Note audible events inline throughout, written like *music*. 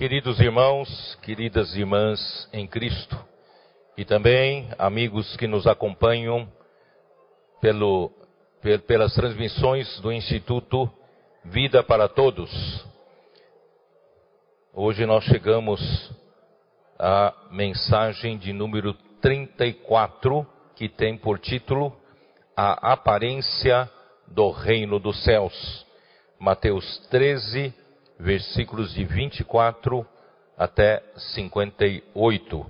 Queridos irmãos, queridas irmãs em Cristo, e também amigos que nos acompanham pelo, pelas transmissões do Instituto Vida para Todos. Hoje nós chegamos à mensagem de número 34, que tem por título A Aparência do Reino dos Céus. Mateus 13, versículos de 24 até 58.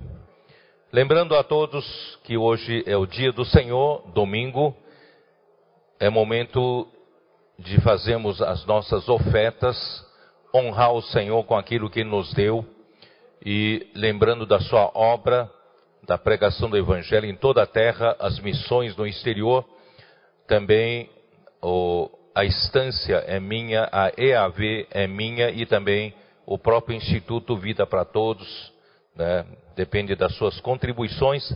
Lembrando a todos que hoje é o dia do Senhor, domingo, é momento de fazermos as nossas ofertas, honrar o Senhor com aquilo que nos deu e lembrando da sua obra, da pregação do Evangelho em toda a terra, as missões no exterior, também o a instância é minha, a EAV é minha e também o próprio Instituto Vida para Todos, né, depende das suas contribuições.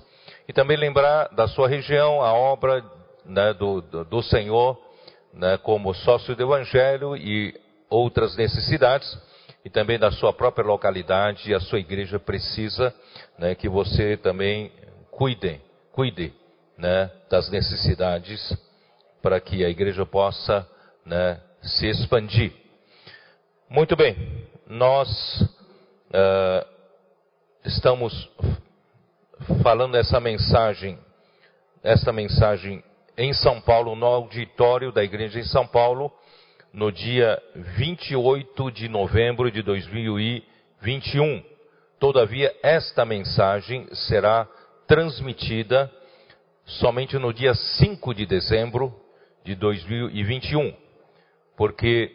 E também lembrar da sua região, a obra né, do, do, do, Senhor, né, como sócio do Evangelho e outras necessidades, e também da sua própria localidade, e a sua igreja precisa né, que você também cuide, cuide né, das necessidades para que a igreja possa né, se expandir. Muito bem, nós uh, estamos falando essa mensagem, essa mensagem em São Paulo, no auditório da igreja em São Paulo, no dia 28 de novembro de 2021. Todavia, esta mensagem será transmitida somente no dia 5 de dezembro de 2021, porque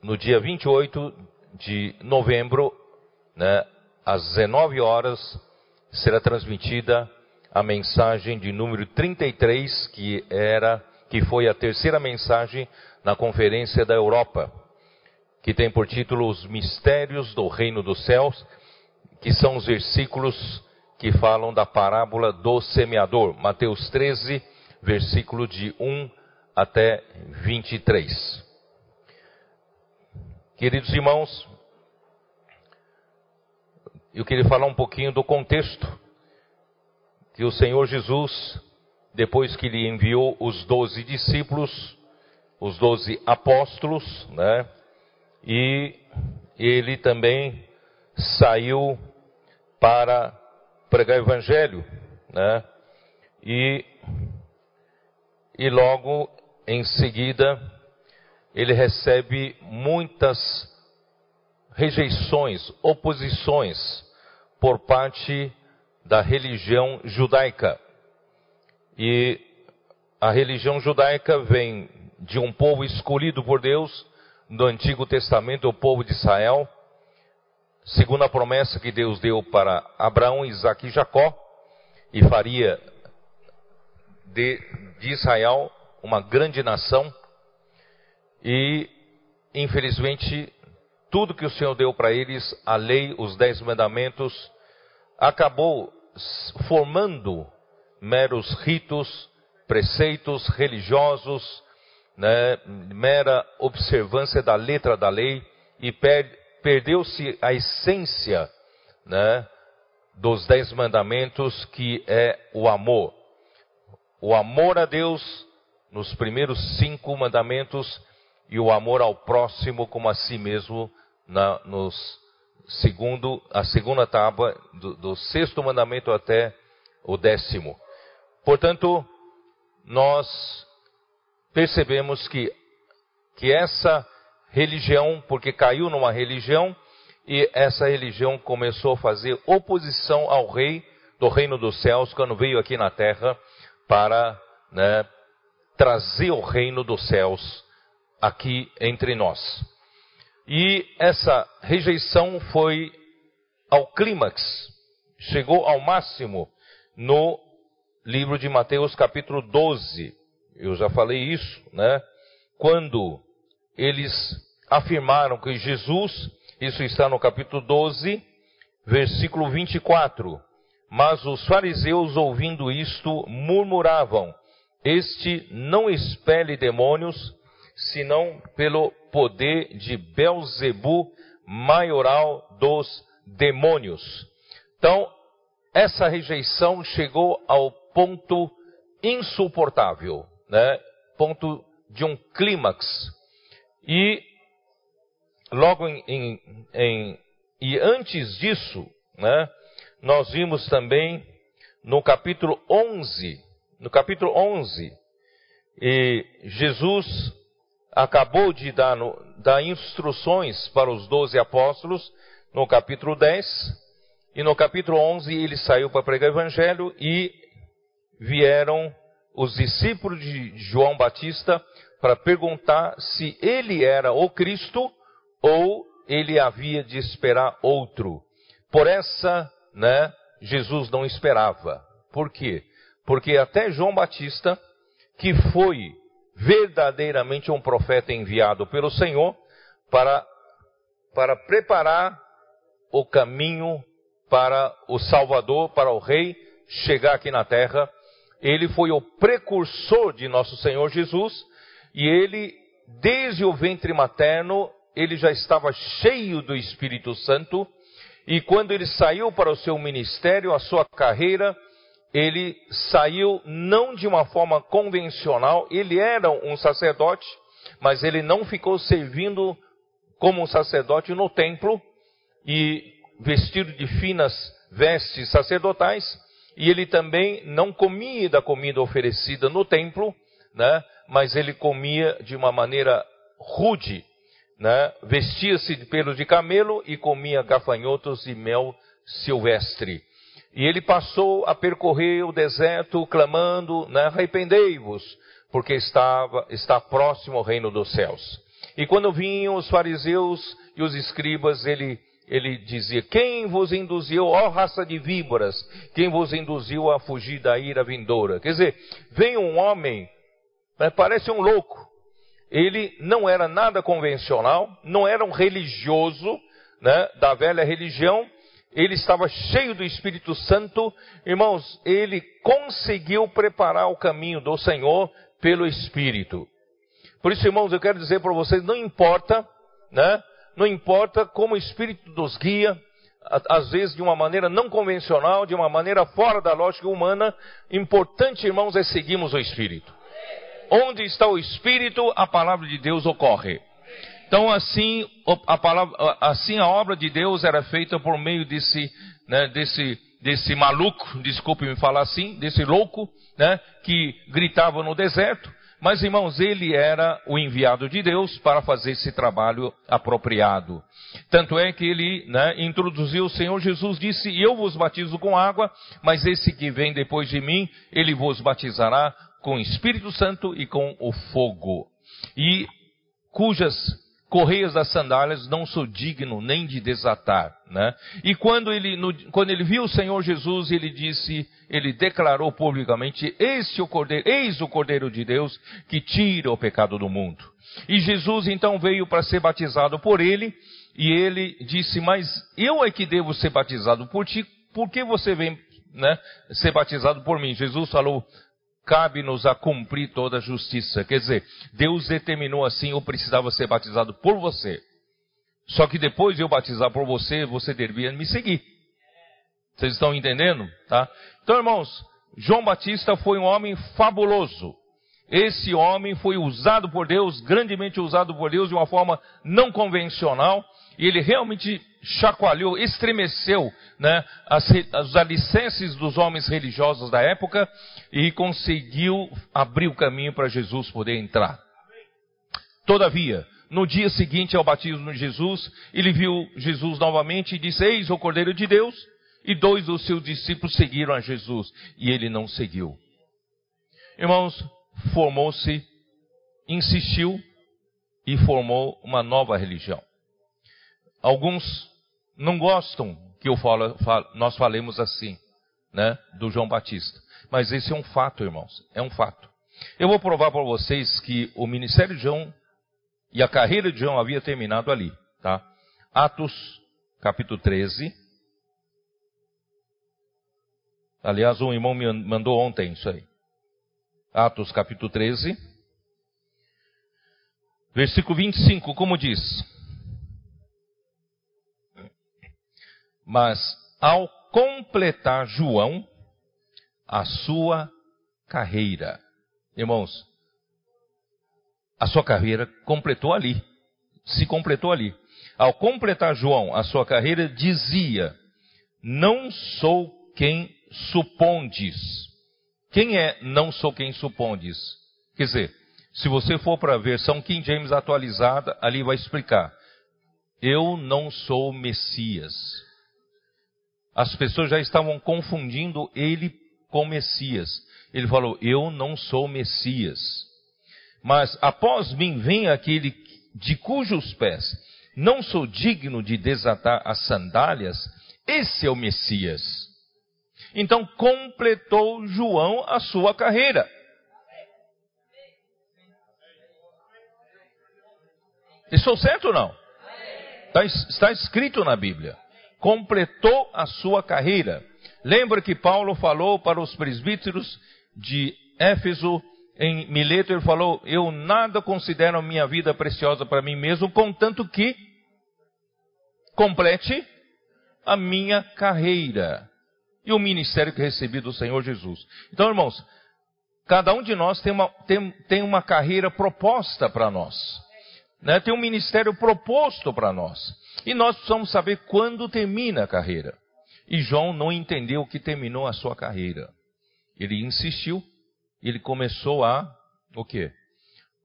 no dia 28 de novembro, né, às 19 horas, será transmitida a mensagem de número 33, que era que foi a terceira mensagem na conferência da Europa, que tem por título Os Mistérios do Reino dos Céus, que são os versículos que falam da parábola do semeador, Mateus 13, versículo de 1 até 23. Queridos irmãos, eu queria falar um pouquinho do contexto que o Senhor Jesus, depois que lhe enviou os doze discípulos, os doze apóstolos, né? E ele também saiu para pregar o evangelho, né? E, e logo em seguida, ele recebe muitas rejeições, oposições por parte da religião judaica. E a religião judaica vem de um povo escolhido por Deus no Antigo Testamento, o povo de Israel, segundo a promessa que Deus deu para Abraão, Isaac e Jacó, e faria de, de Israel uma grande nação e, infelizmente, tudo que o Senhor deu para eles, a lei, os dez mandamentos, acabou formando meros ritos, preceitos religiosos, né, mera observância da letra da lei e per, perdeu-se a essência né, dos dez mandamentos, que é o amor. O amor a Deus nos primeiros cinco mandamentos e o amor ao próximo como a si mesmo na, nos segundo, a segunda tábua do, do sexto mandamento até o décimo. Portanto, nós percebemos que, que essa religião, porque caiu numa religião, e essa religião começou a fazer oposição ao rei do reino dos céus, quando veio aqui na terra para né, trazer o reino dos céus aqui entre nós. E essa rejeição foi ao clímax, chegou ao máximo no livro de Mateus, capítulo 12. Eu já falei isso, né? Quando eles afirmaram que Jesus, isso está no capítulo 12, versículo 24. Mas os fariseus, ouvindo isto, murmuravam: este não expele demônios, senão pelo poder de Belzebu, maioral dos demônios. Então, essa rejeição chegou ao ponto insuportável, né? ponto de um clímax. E logo em, em, em, e antes disso, né, nós vimos também no capítulo 11, no capítulo 11, e Jesus acabou de dar, dar instruções para os doze apóstolos no capítulo 10, e no capítulo 11 ele saiu para pregar o evangelho e vieram os discípulos de João Batista para perguntar se ele era o Cristo ou ele havia de esperar outro. Por essa, né, Jesus não esperava. Por quê? Porque até João Batista, que foi verdadeiramente um profeta enviado pelo Senhor para, para preparar o caminho para o Salvador, para o Rei chegar aqui na terra. Ele foi o precursor de nosso Senhor Jesus e ele, desde o ventre materno, ele já estava cheio do Espírito Santo. E quando ele saiu para o seu ministério, a sua carreira, ele saiu não de uma forma convencional, ele era um sacerdote, mas ele não ficou servindo como um sacerdote no templo e vestido de finas vestes sacerdotais, e ele também não comia da comida oferecida no templo, né? mas ele comia de uma maneira rude, né? vestia-se de pelo de camelo e comia gafanhotos e mel silvestre. E ele passou a percorrer o deserto clamando, né, arrependei-vos, porque estava, está próximo ao reino dos céus. E quando vinham os fariseus e os escribas, ele, ele dizia, quem vos induziu, ó raça de víboras, quem vos induziu a fugir da ira vindoura? Quer dizer, vem um homem, né, parece um louco, ele não era nada convencional, não era um religioso, né, da velha religião, ele estava cheio do Espírito Santo, irmãos, ele conseguiu preparar o caminho do Senhor pelo Espírito. Por isso, irmãos, eu quero dizer para vocês, não importa, né? Não importa como o Espírito nos guia, às vezes de uma maneira não convencional, de uma maneira fora da lógica humana, importante, irmãos, é seguirmos o Espírito. Onde está o Espírito, a palavra de Deus ocorre. Então assim a, palavra, assim a obra de Deus era feita por meio desse, né, desse, desse maluco, desculpe me falar assim, desse louco, né, que gritava no deserto. Mas irmãos, ele era o enviado de Deus para fazer esse trabalho apropriado. Tanto é que ele né, introduziu o Senhor Jesus, disse: Eu vos batizo com água, mas esse que vem depois de mim, ele vos batizará com o Espírito Santo e com o fogo. E cujas correias das sandálias não sou digno nem de desatar, né? E quando ele, no, quando ele viu o Senhor Jesus, ele disse, ele declarou publicamente, este o cordeiro, eis o cordeiro de Deus que tira o pecado do mundo. E Jesus então veio para ser batizado por ele, e ele disse, mas eu é que devo ser batizado por ti, por que você vem, né, ser batizado por mim? Jesus falou, cabe-nos a cumprir toda a justiça. Quer dizer, Deus determinou assim, eu precisava ser batizado por você. Só que depois de eu batizar por você, você deveria me seguir. Vocês estão entendendo? Tá? Então, irmãos, João Batista foi um homem fabuloso. Esse homem foi usado por Deus, grandemente usado por Deus de uma forma não convencional, e ele realmente chacoalhou, estremeceu né, as, os alicerces dos homens religiosos da época e conseguiu abrir o caminho para Jesus poder entrar. Todavia, no dia seguinte ao batismo de Jesus, ele viu Jesus novamente e disse: Eis o Cordeiro de Deus. E dois dos seus discípulos seguiram a Jesus e ele não seguiu. Irmãos, formou-se, insistiu e formou uma nova religião. Alguns não gostam que eu falo, nós falemos assim, né, do João Batista. Mas esse é um fato, irmãos, é um fato. Eu vou provar para vocês que o ministério de João e a carreira de João havia terminado ali, tá? Atos, capítulo 13. Aliás, um irmão me mandou ontem isso aí. Atos, capítulo 13. Versículo 25, como diz? Mas ao completar João a sua carreira, irmãos, a sua carreira completou ali, se completou ali. Ao completar João a sua carreira, dizia: Não sou quem supondes. Quem é não sou quem supondes? Quer dizer, se você for para a versão King James atualizada, ali vai explicar. Eu não sou Messias. As pessoas já estavam confundindo ele com Messias. Ele falou: Eu não sou Messias. Mas após mim vem aquele de cujos pés não sou digno de desatar as sandálias. Esse é o Messias. Então completou João a sua carreira. Estou certo ou não? Está, está escrito na Bíblia. Completou a sua carreira. Lembra que Paulo falou para os presbíteros de Éfeso, em Mileto, ele falou: Eu nada considero a minha vida preciosa para mim mesmo, contanto que complete a minha carreira e o ministério que recebi do Senhor Jesus. Então, irmãos, cada um de nós tem uma, tem, tem uma carreira proposta para nós. Né? Tem um ministério proposto para nós. E nós precisamos saber quando termina a carreira. E João não entendeu que terminou a sua carreira. Ele insistiu, ele começou a o quê?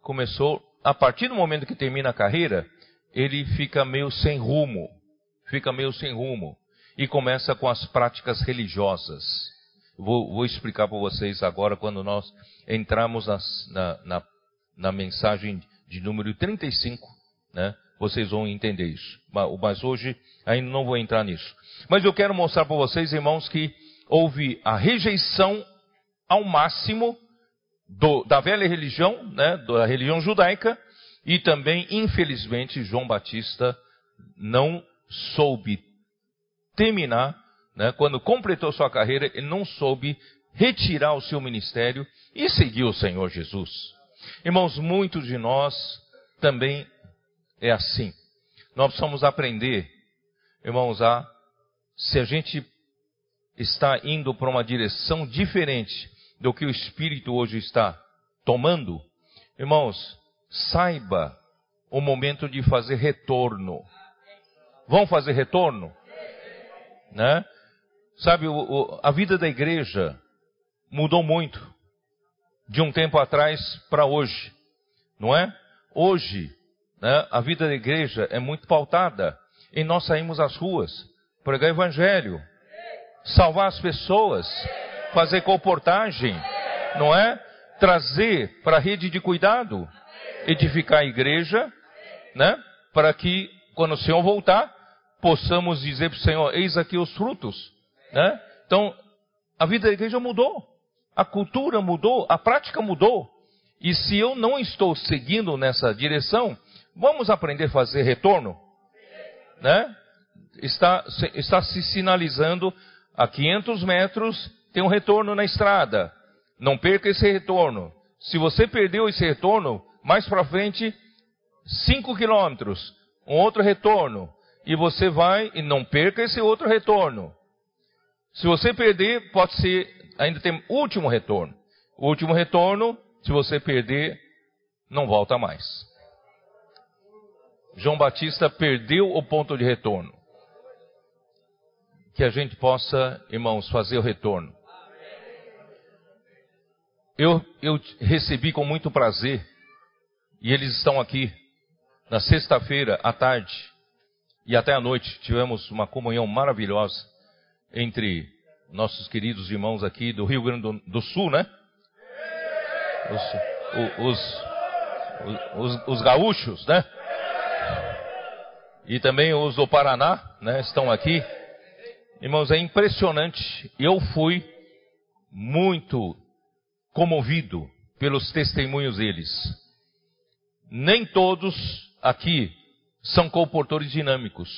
Começou a partir do momento que termina a carreira, ele fica meio sem rumo, fica meio sem rumo e começa com as práticas religiosas. Vou, vou explicar para vocês agora quando nós entramos nas, na, na, na mensagem de número 35, né? Vocês vão entender isso. Mas hoje ainda não vou entrar nisso. Mas eu quero mostrar para vocês, irmãos, que houve a rejeição ao máximo do, da velha religião, né, da religião judaica, e também, infelizmente, João Batista não soube terminar, né, quando completou sua carreira, ele não soube retirar o seu ministério e seguir o Senhor Jesus. Irmãos, muitos de nós também é assim. Nós precisamos aprender, irmãos, a se a gente está indo para uma direção diferente do que o Espírito hoje está tomando, irmãos, saiba o momento de fazer retorno. Vão fazer retorno? Né? Sabe, o, o, a vida da igreja mudou muito de um tempo atrás para hoje, não é? Hoje, né, a vida da igreja é muito pautada em nós sairmos às ruas, pregar evangelho, salvar as pessoas, fazer comportagem, não é? Trazer para a rede de cuidado, edificar a igreja, né? Para que quando o Senhor voltar, possamos dizer para o Senhor: Eis aqui os frutos. Né? Então, a vida da igreja mudou, a cultura mudou, a prática mudou. E se eu não estou seguindo nessa direção, vamos aprender a fazer retorno? Né? Está, está se sinalizando a 500 metros tem um retorno na estrada. Não perca esse retorno. Se você perdeu esse retorno, mais para frente, 5 quilômetros, um outro retorno e você vai e não perca esse outro retorno. Se você perder, pode ser, ainda tem último retorno. O último retorno, se você perder, não volta mais. João Batista perdeu o ponto de retorno. Que a gente possa, irmãos, fazer o retorno. Eu, eu recebi com muito prazer, e eles estão aqui, na sexta-feira à tarde, e até à noite tivemos uma comunhão maravilhosa entre nossos queridos irmãos aqui do Rio Grande do, do Sul, né? Os, os, os, os, gaúchos, né? E também os do Paraná, né? Estão aqui. Irmãos, é impressionante. Eu fui muito comovido pelos testemunhos deles. Nem todos aqui são comportores dinâmicos.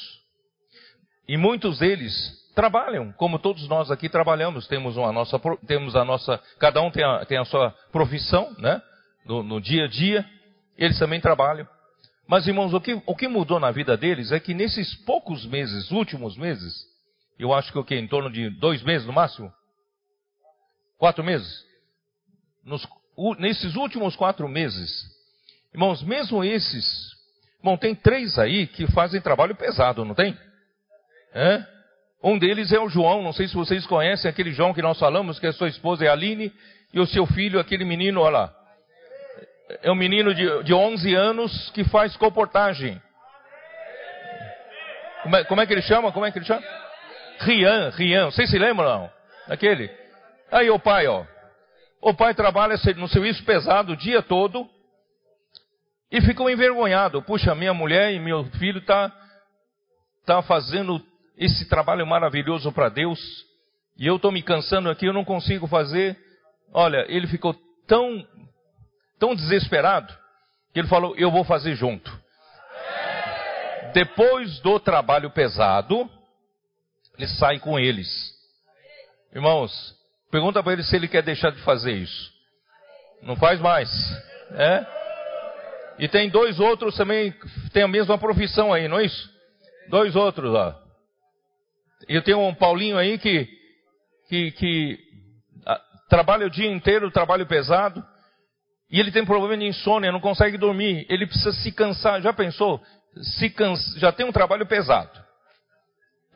E muitos deles trabalham, como todos nós aqui trabalhamos. Temos a nossa, temos a nossa, cada um tem a, tem a sua profissão, né? No, no, dia a dia, eles também trabalham. Mas irmãos, o que, o que mudou na vida deles é que nesses poucos meses, últimos meses, eu acho que o que? Em torno de dois meses no máximo? Quatro meses? Nos, nesses últimos quatro meses, irmãos, mesmo esses, irmão, tem três aí que fazem trabalho pesado, não tem? É? Um deles é o João, não sei se vocês conhecem aquele João que nós falamos, que a sua esposa é a Aline, e o seu filho, aquele menino, olha lá. É um menino de, de 11 anos que faz comportagem. Como é, como é que ele chama? Como é que ele chama? Rian, Rian. Vocês se lembram não? Daquele? Aí o pai, ó. O pai trabalha no serviço pesado o dia todo e ficou envergonhado. Puxa, minha mulher e meu filho tá tá fazendo esse trabalho maravilhoso para Deus e eu estou me cansando aqui, eu não consigo fazer. Olha, ele ficou tão tão desesperado que ele falou: "Eu vou fazer junto". Depois do trabalho pesado, ele sai com eles. Irmãos, pergunta para ele se ele quer deixar de fazer isso. Não faz mais. É? E tem dois outros também que têm a mesma profissão aí, não é isso? Dois outros lá. Eu tenho um Paulinho aí que, que, que a, trabalha o dia inteiro, trabalho pesado. E ele tem problema de insônia, não consegue dormir. Ele precisa se cansar. Já pensou? Se cansa, já tem um trabalho pesado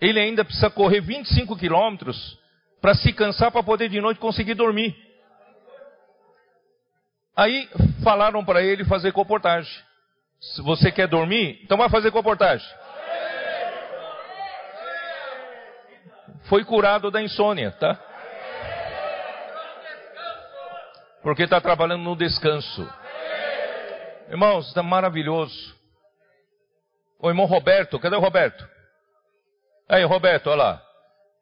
ele ainda precisa correr 25 quilômetros para se cansar para poder de noite conseguir dormir. Aí falaram para ele fazer comportagem. Se você quer dormir, então vai fazer comportagem. Foi curado da insônia, tá? Porque está trabalhando no descanso. Irmãos, está maravilhoso. O irmão Roberto, cadê o Roberto? Aí, Roberto, olha lá.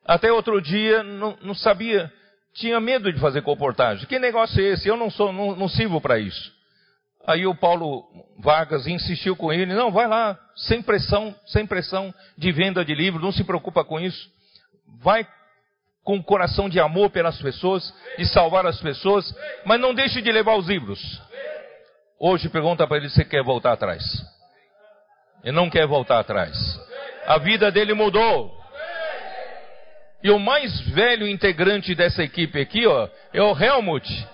Até outro dia não, não sabia, tinha medo de fazer comportagem. Que negócio é esse? Eu não sou, não, não sirvo para isso. Aí o Paulo Vargas insistiu com ele, não, vai lá, sem pressão, sem pressão de venda de livro, não se preocupa com isso. Vai com um coração de amor pelas pessoas, de salvar as pessoas, mas não deixe de levar os livros. Hoje pergunta para ele se quer voltar atrás. Ele não quer voltar atrás. A vida dele mudou. E o mais velho integrante dessa equipe aqui, ó, é o Helmut.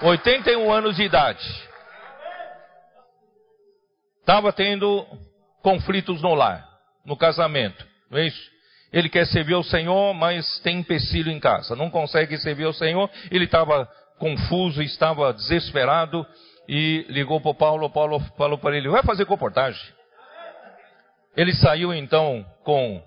Oitenta e um anos de idade. Estava tendo conflitos no lar, no casamento, não é isso? Ele quer servir ao Senhor, mas tem empecilho em casa. Não consegue servir ao Senhor. Ele estava confuso, estava desesperado e ligou para o Paulo. Paulo falou para ele: vai fazer comportagem. Ele saiu então com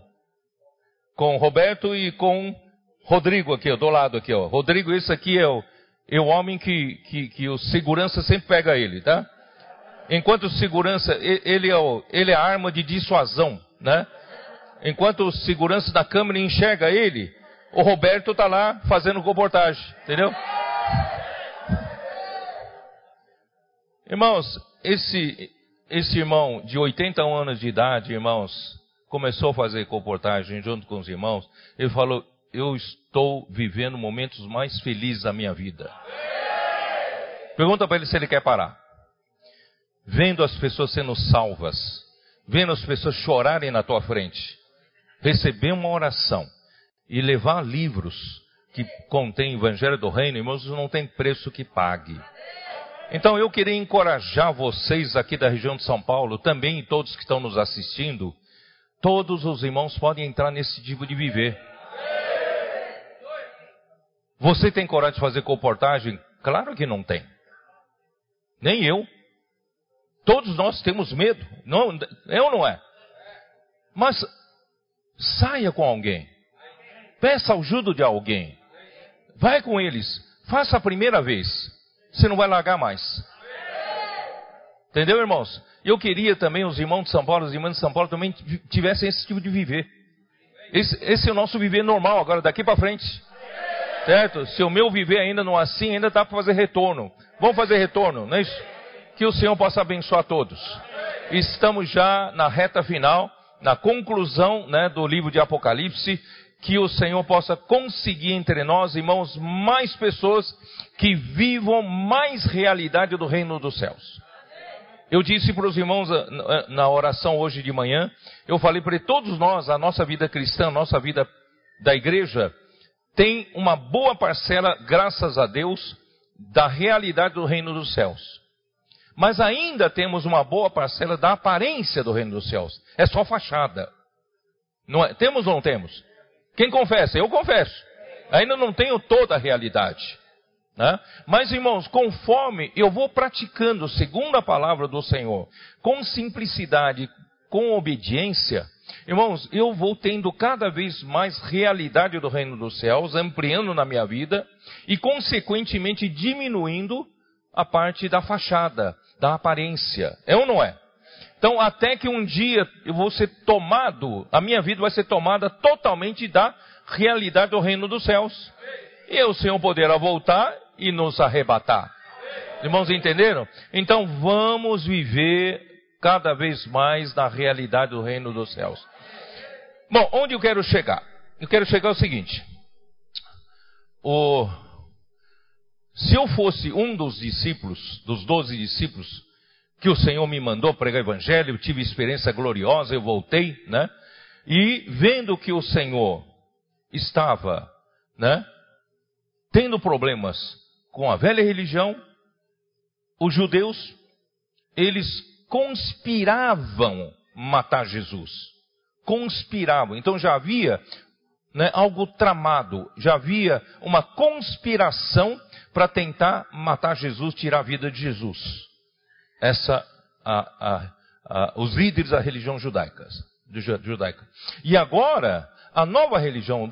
com Roberto e com Rodrigo aqui, ó, do lado aqui, ó. Rodrigo, esse aqui é o, é o homem que, que, que o segurança sempre pega ele, tá? Enquanto segurança, ele é, o, ele é a arma de dissuasão, né? Enquanto o segurança da câmera enxerga ele, o Roberto tá lá fazendo comportagem, entendeu? Irmãos, esse, esse irmão de 81 anos de idade, irmãos, começou a fazer comportagem junto com os irmãos. Ele falou: Eu estou vivendo momentos mais felizes da minha vida. Pergunta para ele se ele quer parar. Vendo as pessoas sendo salvas, vendo as pessoas chorarem na tua frente, receber uma oração e levar livros que contêm o Evangelho do Reino, irmãos, não tem preço que pague. Então eu queria encorajar vocês aqui da região de São Paulo, também e todos que estão nos assistindo, todos os irmãos podem entrar nesse tipo de viver. Você tem coragem de fazer comportagem? Claro que não tem. Nem eu. Todos nós temos medo. Não, eu não é. Mas saia com alguém. Peça ajuda de alguém. Vai com eles. Faça a primeira vez você não vai largar mais. Entendeu, irmãos? Eu queria também os irmãos de São Paulo, os irmãs de São Paulo também tivessem esse tipo de viver. Esse, esse é o nosso viver normal agora, daqui para frente. Certo? Se o meu viver ainda não é assim, ainda dá para fazer retorno. Vamos fazer retorno, não é isso? Que o Senhor possa abençoar todos. Estamos já na reta final, na conclusão né, do livro de Apocalipse que o Senhor possa conseguir entre nós, irmãos, mais pessoas que vivam mais realidade do reino dos céus. Eu disse para os irmãos ah, na oração hoje de manhã, eu falei para todos nós, a nossa vida cristã, a nossa vida da igreja, tem uma boa parcela, graças a Deus, da realidade do reino dos céus. Mas ainda temos uma boa parcela da aparência do reino dos céus. É só fachada. É? Temos ou não temos? Quem confessa? Eu confesso. Ainda não tenho toda a realidade. Né? Mas, irmãos, conforme eu vou praticando segundo a palavra do Senhor, com simplicidade, com obediência, irmãos, eu vou tendo cada vez mais realidade do reino dos céus, ampliando na minha vida e, consequentemente, diminuindo a parte da fachada, da aparência. É ou não é? Então, até que um dia eu vou ser tomado, a minha vida vai ser tomada totalmente da realidade do reino dos céus. E o Senhor poderá voltar e nos arrebatar. Irmãos, entenderam? Então, vamos viver cada vez mais na realidade do reino dos céus. Bom, onde eu quero chegar? Eu quero chegar ao seguinte: o, se eu fosse um dos discípulos, dos doze discípulos, que o Senhor me mandou pregar o evangelho, eu tive experiência gloriosa, eu voltei, né? E vendo que o Senhor estava, né, tendo problemas com a velha religião, os judeus, eles conspiravam matar Jesus. Conspiravam. Então já havia né, algo tramado, já havia uma conspiração para tentar matar Jesus, tirar a vida de Jesus. Essa, a, a, a, os líderes da religião judaica. judaica. E agora, a nova religião,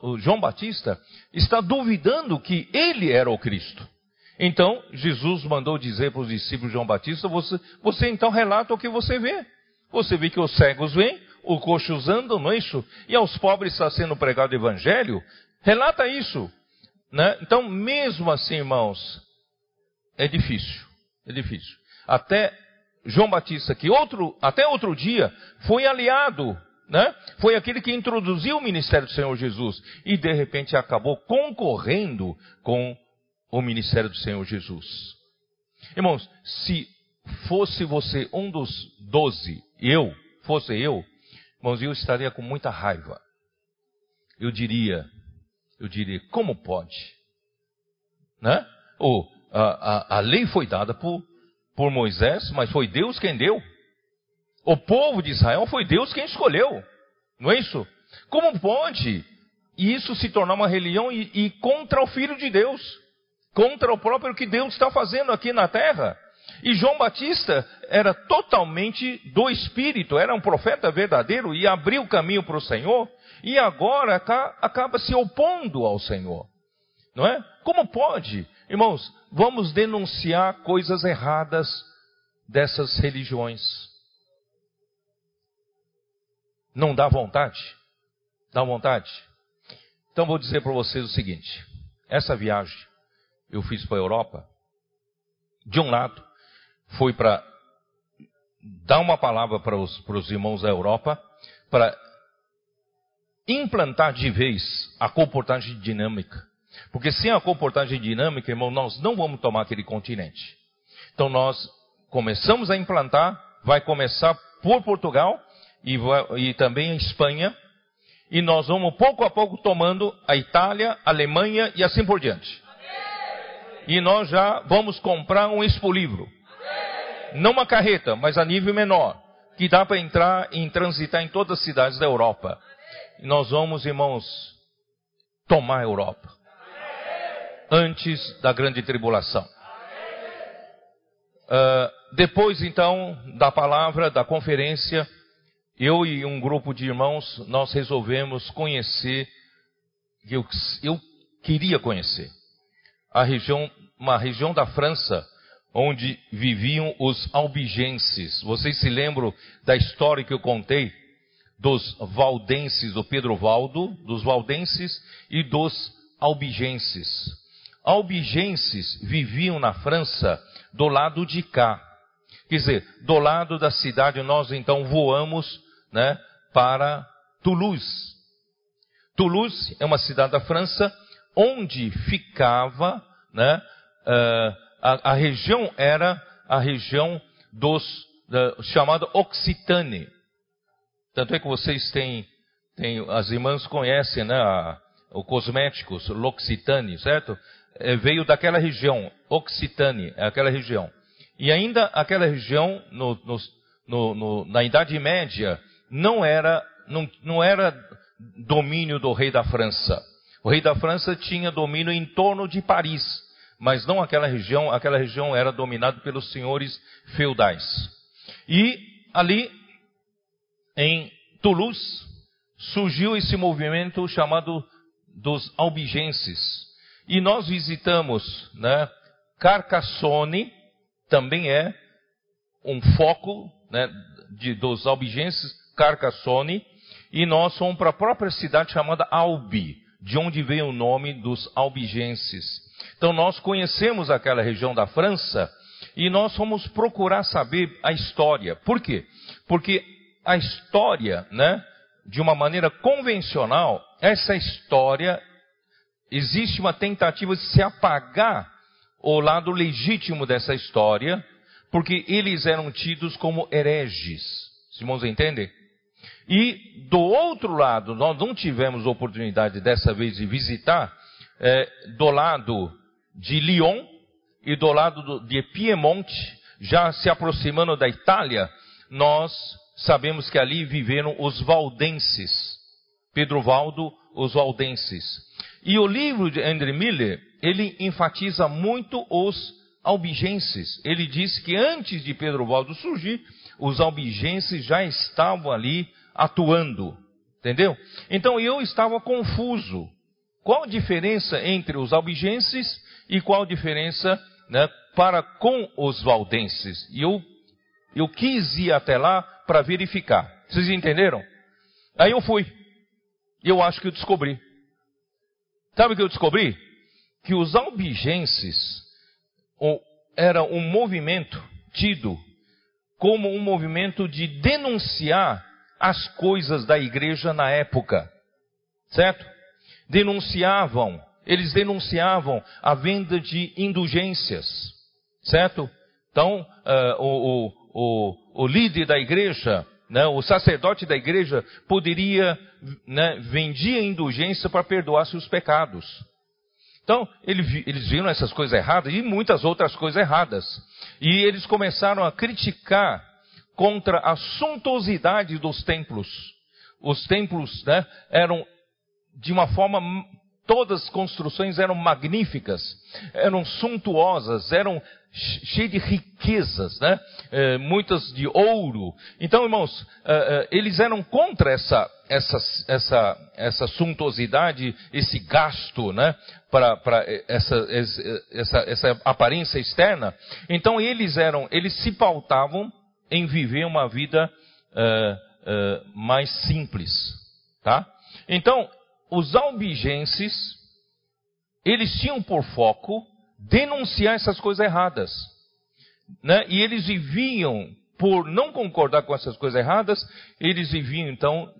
o João Batista, está duvidando que ele era o Cristo. Então, Jesus mandou dizer para os discípulos de João Batista: você, você então relata o que você vê. Você vê que os cegos vêm, os coxos andam, não é isso? E aos pobres está sendo pregado o evangelho. Relata isso. Né? Então, mesmo assim, irmãos, é difícil. É difícil. Até João Batista, que outro, até outro dia, foi aliado né? Foi aquele que introduziu o ministério do Senhor Jesus e de repente acabou concorrendo com o ministério do Senhor Jesus. Irmãos, se fosse você um dos doze, eu, fosse eu, irmãos, eu estaria com muita raiva. Eu diria, eu diria, como pode? Né? Ou, a, a, a lei foi dada por, por Moisés, mas foi Deus quem deu. O povo de Israel foi Deus quem escolheu. Não é isso? Como pode isso se tornar uma religião e, e contra o Filho de Deus? Contra o próprio que Deus está fazendo aqui na terra? E João Batista era totalmente do Espírito, era um profeta verdadeiro e abriu o caminho para o Senhor, e agora acaba se opondo ao Senhor. Não é? Como pode? Irmãos, vamos denunciar coisas erradas dessas religiões. Não dá vontade? Dá vontade? Então vou dizer para vocês o seguinte: essa viagem eu fiz para a Europa, de um lado, foi para dar uma palavra para os, para os irmãos da Europa, para implantar de vez a comportagem dinâmica. Porque sem a comportagem dinâmica, irmão, nós não vamos tomar aquele continente. Então nós começamos a implantar, vai começar por Portugal e, e também a Espanha, e nós vamos pouco a pouco tomando a Itália, a Alemanha e assim por diante. E nós já vamos comprar um expo-livro. Não uma carreta, mas a nível menor, que dá para entrar e transitar em todas as cidades da Europa. E nós vamos, irmãos, tomar a Europa. Antes da grande tribulação. Uh, depois, então, da palavra, da conferência, eu e um grupo de irmãos, nós resolvemos conhecer, eu, eu queria conhecer, a região, uma região da França, onde viviam os albigenses. Vocês se lembram da história que eu contei? Dos valdenses, do Pedro Valdo, dos valdenses e dos albigenses. Albigenses viviam na França do lado de cá. Quer dizer, do lado da cidade nós então voamos né, para Toulouse. Toulouse é uma cidade da França onde ficava, né, uh, a, a região era a região dos da, chamado Occitane. Tanto é que vocês têm, têm as irmãs conhecem, né, a, o cosméticos, L'Occitane, certo? É, veio daquela região, Occitane, é aquela região. E ainda aquela região, no, no, no, na Idade Média, não era, não, não era domínio do rei da França. O rei da França tinha domínio em torno de Paris, mas não aquela região, aquela região era dominada pelos senhores feudais. E ali, em Toulouse, surgiu esse movimento chamado dos albigenses. E nós visitamos, né, Carcassonne, também é um foco né, de, dos albigenses, Carcassonne, e nós fomos para a própria cidade chamada Albi, de onde veio o nome dos albigenses. Então nós conhecemos aquela região da França e nós fomos procurar saber a história. Por quê? Porque a história, né, de uma maneira convencional, essa história existe uma tentativa de se apagar o lado legítimo dessa história, porque eles eram tidos como hereges. Os irmãos entendem? E do outro lado, nós não tivemos oportunidade dessa vez de visitar, é, do lado de Lyon e do lado do, de Piemonte, já se aproximando da Itália, nós sabemos que ali viveram os valdenses. Pedro Valdo, os valdenses. E o livro de André Miller, ele enfatiza muito os albigenses. Ele diz que antes de Pedro Valdo surgir, os albigenses já estavam ali atuando. Entendeu? Então eu estava confuso. Qual a diferença entre os albigenses e qual a diferença né, para com os valdenses? E eu, eu quis ir até lá para verificar. Vocês entenderam? Aí eu fui. E eu acho que eu descobri. Sabe o que eu descobri? Que os albigenses era um movimento tido como um movimento de denunciar as coisas da igreja na época. Certo? Denunciavam, eles denunciavam a venda de indulgências. Certo? Então, uh, o, o, o, líder da igreja, né, o sacerdote da igreja, poderia, né, vendia indulgência para perdoar seus pecados. Então, eles viram essas coisas erradas e muitas outras coisas erradas. E eles começaram a criticar contra a suntuosidade dos templos. Os templos né, eram, de uma forma, todas as construções eram magníficas, eram suntuosas, eram cheias de riquezas, né? É, muitas de ouro. Então, irmãos, é, é, eles eram contra essa, essa, essa, essa suntuosidade, esse gasto, né? Para, para essa, essa, essa aparência externa. Então, eles eram, eles se pautavam em viver uma vida uh, mais simples, tá? Então, os albigenses, eles tinham por foco denunciar essas coisas erradas, né? E eles viviam, por não concordar com essas coisas erradas, eles viviam então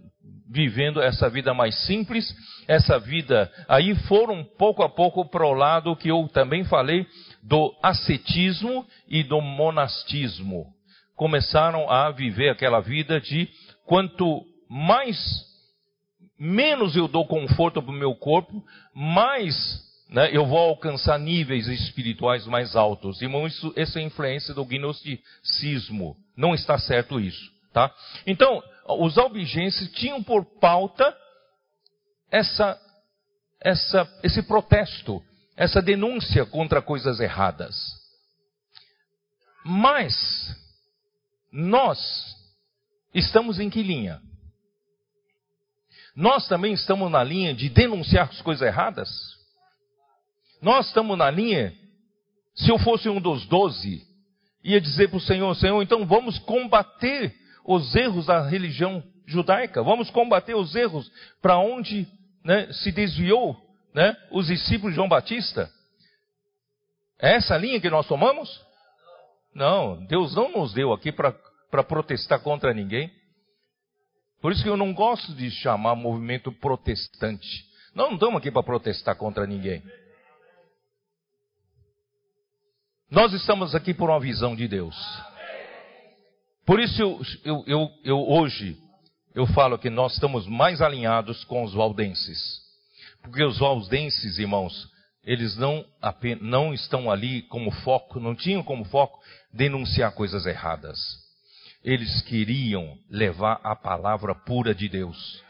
vivendo essa vida mais simples, essa vida, aí foram pouco a pouco para o lado que eu também falei, do ascetismo e do monastismo começaram a viver aquela vida de quanto mais menos eu dou conforto para o meu corpo, mais né, eu vou alcançar níveis espirituais mais altos. Irmão, isso, essa é a influência do gnosticismo. Não está certo isso. Tá? Então, os albigenses tinham por pauta essa, essa, esse protesto, essa denúncia contra coisas erradas. Mas, nós estamos em que linha? Nós também estamos na linha de denunciar as coisas erradas? Nós estamos na linha, se eu fosse um dos doze, ia dizer para o Senhor, Senhor, então vamos combater os erros da religião judaica, vamos combater os erros para onde né, se desviou né, os discípulos de João Batista. É essa linha que nós tomamos? Não, Deus não nos deu aqui para protestar contra ninguém. Por isso que eu não gosto de chamar movimento protestante. Nós não estamos aqui para protestar contra ninguém. Nós estamos aqui por uma visão de Deus. Por isso eu, eu, eu, eu hoje eu falo que nós estamos mais alinhados com os valdenses. Porque os valdenses, irmãos, eles não, não estão ali como foco, não tinham como foco denunciar coisas erradas. Eles queriam levar a palavra pura de Deus.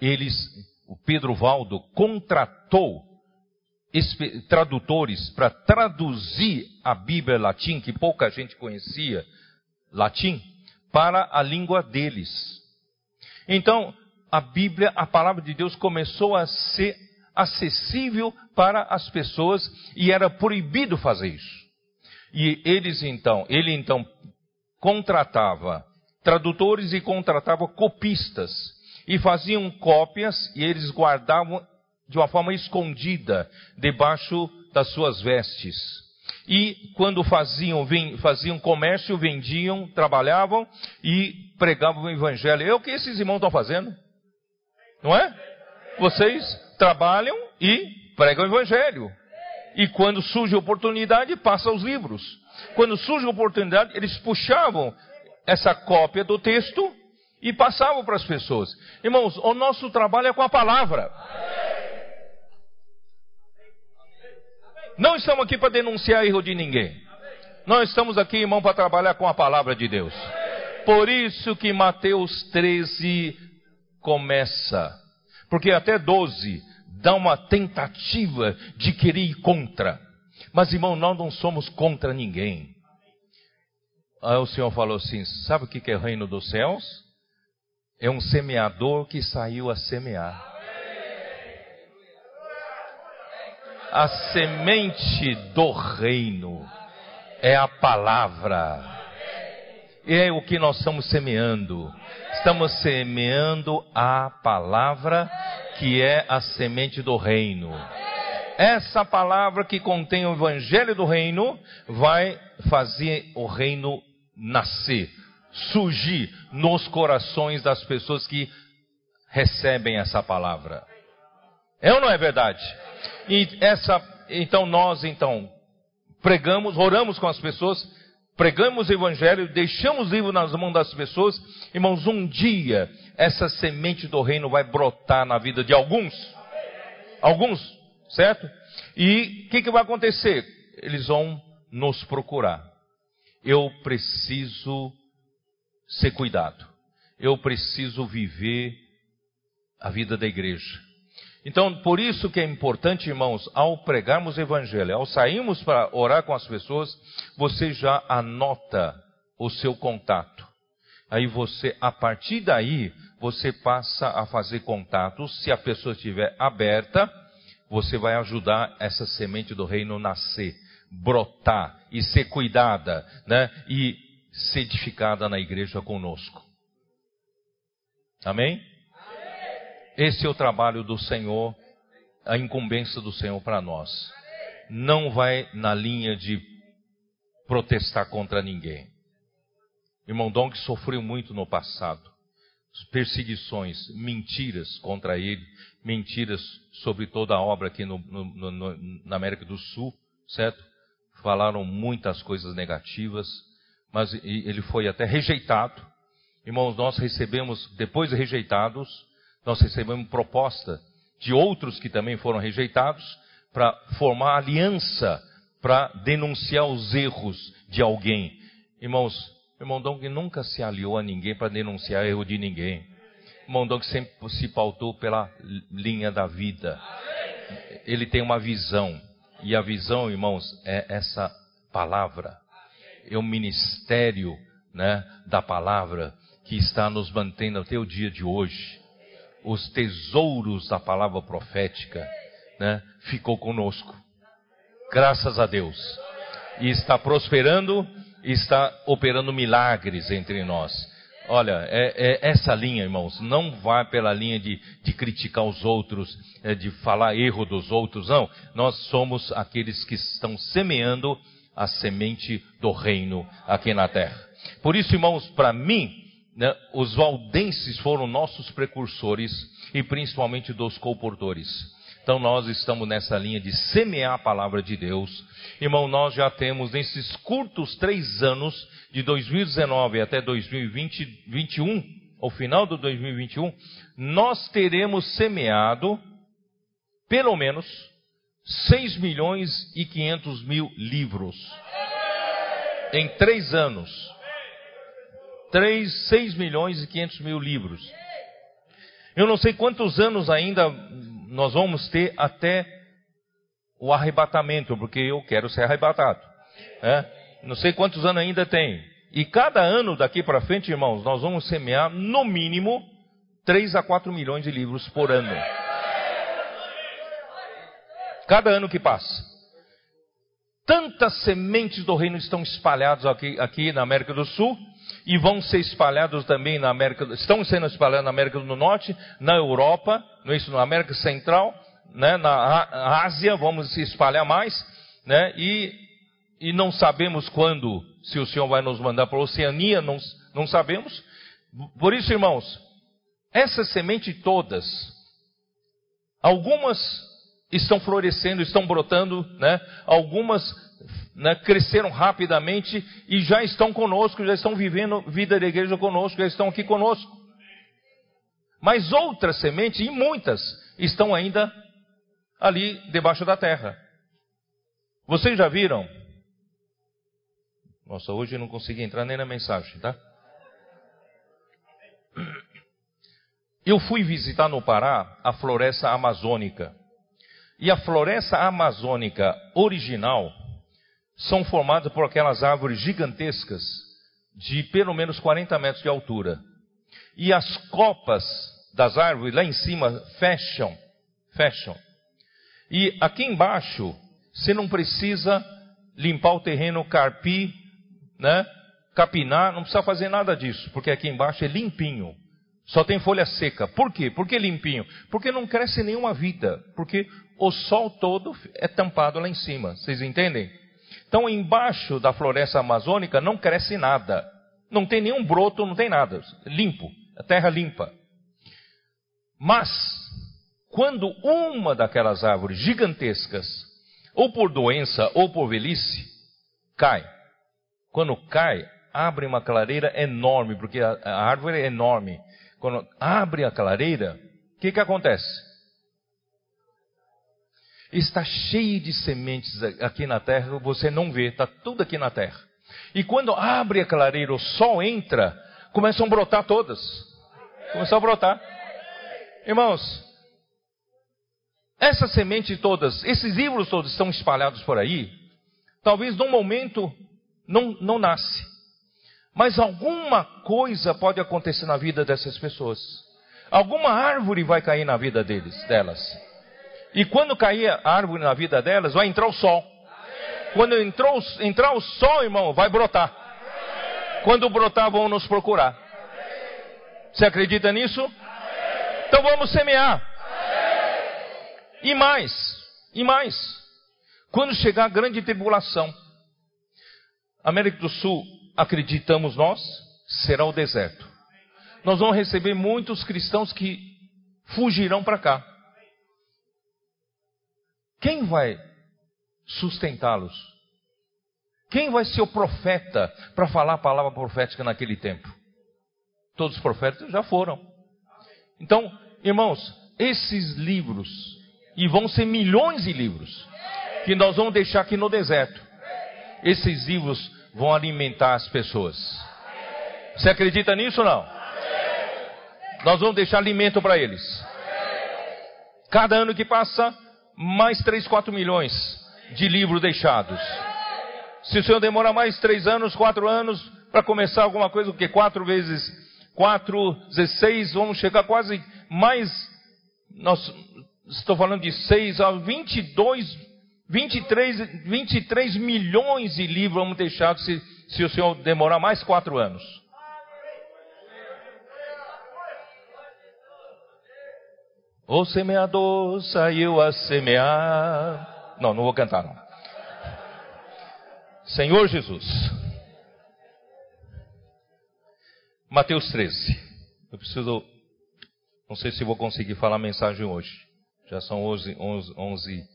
Eles, o Pedro Valdo contratou tradutores para traduzir a Bíblia latim, que pouca gente conhecia latim, para a língua deles. Então, a Bíblia, a palavra de Deus começou a ser acessível para as pessoas e era proibido fazer isso. E eles então, ele então contratava tradutores e contratava copistas e faziam cópias e eles guardavam de uma forma escondida debaixo das suas vestes. E quando faziam, faziam comércio, vendiam, trabalhavam e pregavam o evangelho. É o que esses irmãos estão fazendo. Não é? Vocês trabalham e pregam o evangelho. E quando surge oportunidade, passam os livros. Quando surge oportunidade, eles puxavam essa cópia do texto e passavam para as pessoas. Irmãos, o nosso trabalho é com a palavra. Não estamos aqui para denunciar erro de ninguém. Nós estamos aqui, irmão, para trabalhar com a palavra de Deus. Por isso que Mateus 13 começa. Porque até 12 dá uma tentativa de querer ir contra. Mas, irmão, nós não somos contra ninguém. Aí o Senhor falou assim: sabe o que é o reino dos céus? É um semeador que saiu a semear. A semente do reino é a palavra. É o que nós estamos semeando. Estamos semeando a palavra que é a semente do reino. Essa palavra que contém o evangelho do reino vai fazer o reino nascer, surgir nos corações das pessoas que recebem essa palavra. É ou não é verdade? E essa, então nós então pregamos, oramos com as pessoas, pregamos o evangelho, deixamos livro nas mãos das pessoas, irmãos, um dia essa semente do reino vai brotar na vida de alguns. Alguns, certo? E o que, que vai acontecer? Eles vão nos procurar. Eu preciso ser cuidado. Eu preciso viver a vida da igreja. Então, por isso que é importante, irmãos, ao pregarmos o evangelho, ao sairmos para orar com as pessoas, você já anota o seu contato. Aí você, a partir daí, você passa a fazer contatos. Se a pessoa estiver aberta, você vai ajudar essa semente do reino nascer, brotar e ser cuidada, né? E ser edificada na igreja conosco. Amém? Esse é o trabalho do Senhor, a incumbência do Senhor para nós. Não vai na linha de protestar contra ninguém. Irmão Dong sofreu muito no passado. Perseguições, mentiras contra ele, mentiras sobre toda a obra aqui no, no, no, na América do Sul, certo? Falaram muitas coisas negativas, mas ele foi até rejeitado. Irmãos, nós recebemos, depois de rejeitados, nós recebemos proposta de outros que também foram rejeitados para formar aliança para denunciar os erros de alguém. Irmãos, irmão Dong nunca se aliou a ninguém para denunciar erro de ninguém. Dong sempre se pautou pela linha da vida. Ele tem uma visão. E a visão, irmãos, é essa palavra. É o ministério né, da palavra que está nos mantendo até o dia de hoje os tesouros da palavra profética, né, ficou conosco. Graças a Deus. E está prosperando está operando milagres entre nós. Olha, é, é, essa linha, irmãos, não vá pela linha de, de criticar os outros, é, de falar erro dos outros, não. Nós somos aqueles que estão semeando a semente do reino aqui na terra. Por isso, irmãos, para mim, né, os valdenses foram nossos precursores e principalmente dos colportores. Então nós estamos nessa linha de semear a palavra de Deus. Irmão, nós já temos nesses curtos três anos, de 2019 até 2021, ao final do 2021, nós teremos semeado pelo menos 6 milhões e 500 mil livros. Em três anos. 3, 6 milhões e 500 mil livros. Eu não sei quantos anos ainda nós vamos ter até o arrebatamento, porque eu quero ser arrebatado. É? Não sei quantos anos ainda tem. E cada ano daqui para frente, irmãos, nós vamos semear no mínimo 3 a 4 milhões de livros por ano. Cada ano que passa. Tantas sementes do reino estão espalhadas aqui, aqui na América do Sul e vão ser espalhados também na América, estão sendo espalhados na América do Norte, na Europa, não é isso, na América Central, né, na Ásia, vamos se espalhar mais, né, e, e não sabemos quando, se o Senhor vai nos mandar para a Oceania, não, não sabemos. Por isso, irmãos, essas sementes todas, algumas estão florescendo, estão brotando, né? Algumas né, cresceram rapidamente e já estão conosco, já estão vivendo vida da igreja conosco, já estão aqui conosco. Mas outras sementes, e muitas, estão ainda ali debaixo da terra. Vocês já viram? Nossa, hoje eu não consegui entrar nem na mensagem, tá? Eu fui visitar no Pará a floresta amazônica. E a floresta amazônica original são formadas por aquelas árvores gigantescas de pelo menos 40 metros de altura. E as copas das árvores lá em cima fecham, fecham. E aqui embaixo, você não precisa limpar o terreno, carpir, né? capinar, não precisa fazer nada disso, porque aqui embaixo é limpinho. Só tem folha seca. Por quê? Por que limpinho? Porque não cresce nenhuma vida. Porque o sol todo é tampado lá em cima. Vocês entendem? Então, embaixo da floresta amazônica não cresce nada. Não tem nenhum broto, não tem nada. Limpo. A terra limpa. Mas, quando uma daquelas árvores gigantescas, ou por doença ou por velhice, cai. Quando cai, abre uma clareira enorme, porque a, a árvore é enorme. Quando abre a clareira, o que, que acontece? Está cheio de sementes aqui na terra, você não vê, está tudo aqui na terra. E quando abre a clareira, o sol entra, começam a brotar todas. Começam a brotar. Irmãos, essas sementes todas, esses livros todos estão espalhados por aí, talvez num momento não, não nasce. Mas alguma coisa pode acontecer na vida dessas pessoas. Alguma árvore vai cair na vida deles, delas. E quando cair a árvore na vida delas, vai entrar o sol. Quando entrou, entrar o sol, irmão, vai brotar. Quando brotar, vão nos procurar. Você acredita nisso? Então vamos semear. E mais, e mais. Quando chegar a grande tribulação, América do Sul acreditamos nós, será o deserto. Nós vamos receber muitos cristãos que fugirão para cá. Quem vai sustentá-los? Quem vai ser o profeta para falar a palavra profética naquele tempo? Todos os profetas já foram. Então, irmãos, esses livros, e vão ser milhões de livros, que nós vamos deixar aqui no deserto. Esses livros vão alimentar as pessoas. Você acredita nisso ou não? Nós vamos deixar alimento para eles. Cada ano que passa, mais 3, 4 milhões de livros deixados. Se o senhor demorar mais 3 anos, 4 anos, para começar alguma coisa, o que? 4 vezes 4, 16, vamos chegar quase mais. Nós, estou falando de 6 a 22 23, 23 milhões de livros vamos deixar se, se o senhor demorar mais quatro anos. O semeador saiu a semear. Não, não vou cantar não. Senhor Jesus. Mateus 13. Eu preciso. Não sei se vou conseguir falar a mensagem hoje. Já são 11, 11, 11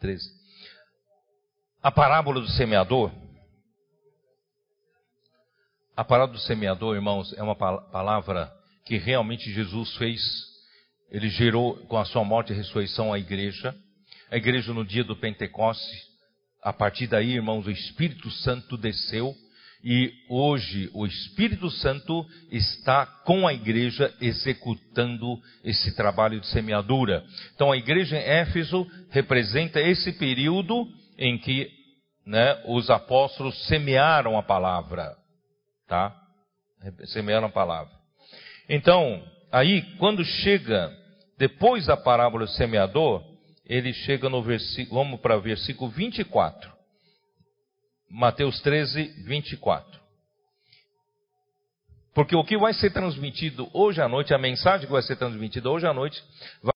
13. A parábola do semeador. A parábola do semeador, irmãos, é uma palavra que realmente Jesus fez. Ele gerou com a sua morte e ressurreição a igreja. A igreja no dia do Pentecoste. A partir daí, irmãos, o Espírito Santo desceu e hoje o Espírito Santo está com a igreja executando esse trabalho de semeadura. Então a igreja em Éfeso representa esse período em que né, os apóstolos semearam a palavra. Tá? Semearam a palavra. Então, aí, quando chega, depois da parábola do semeador, ele chega no versículo, vamos para o versículo 24. Mateus 13, 24. Porque o que vai ser transmitido hoje à noite, a mensagem que vai ser transmitida hoje à noite,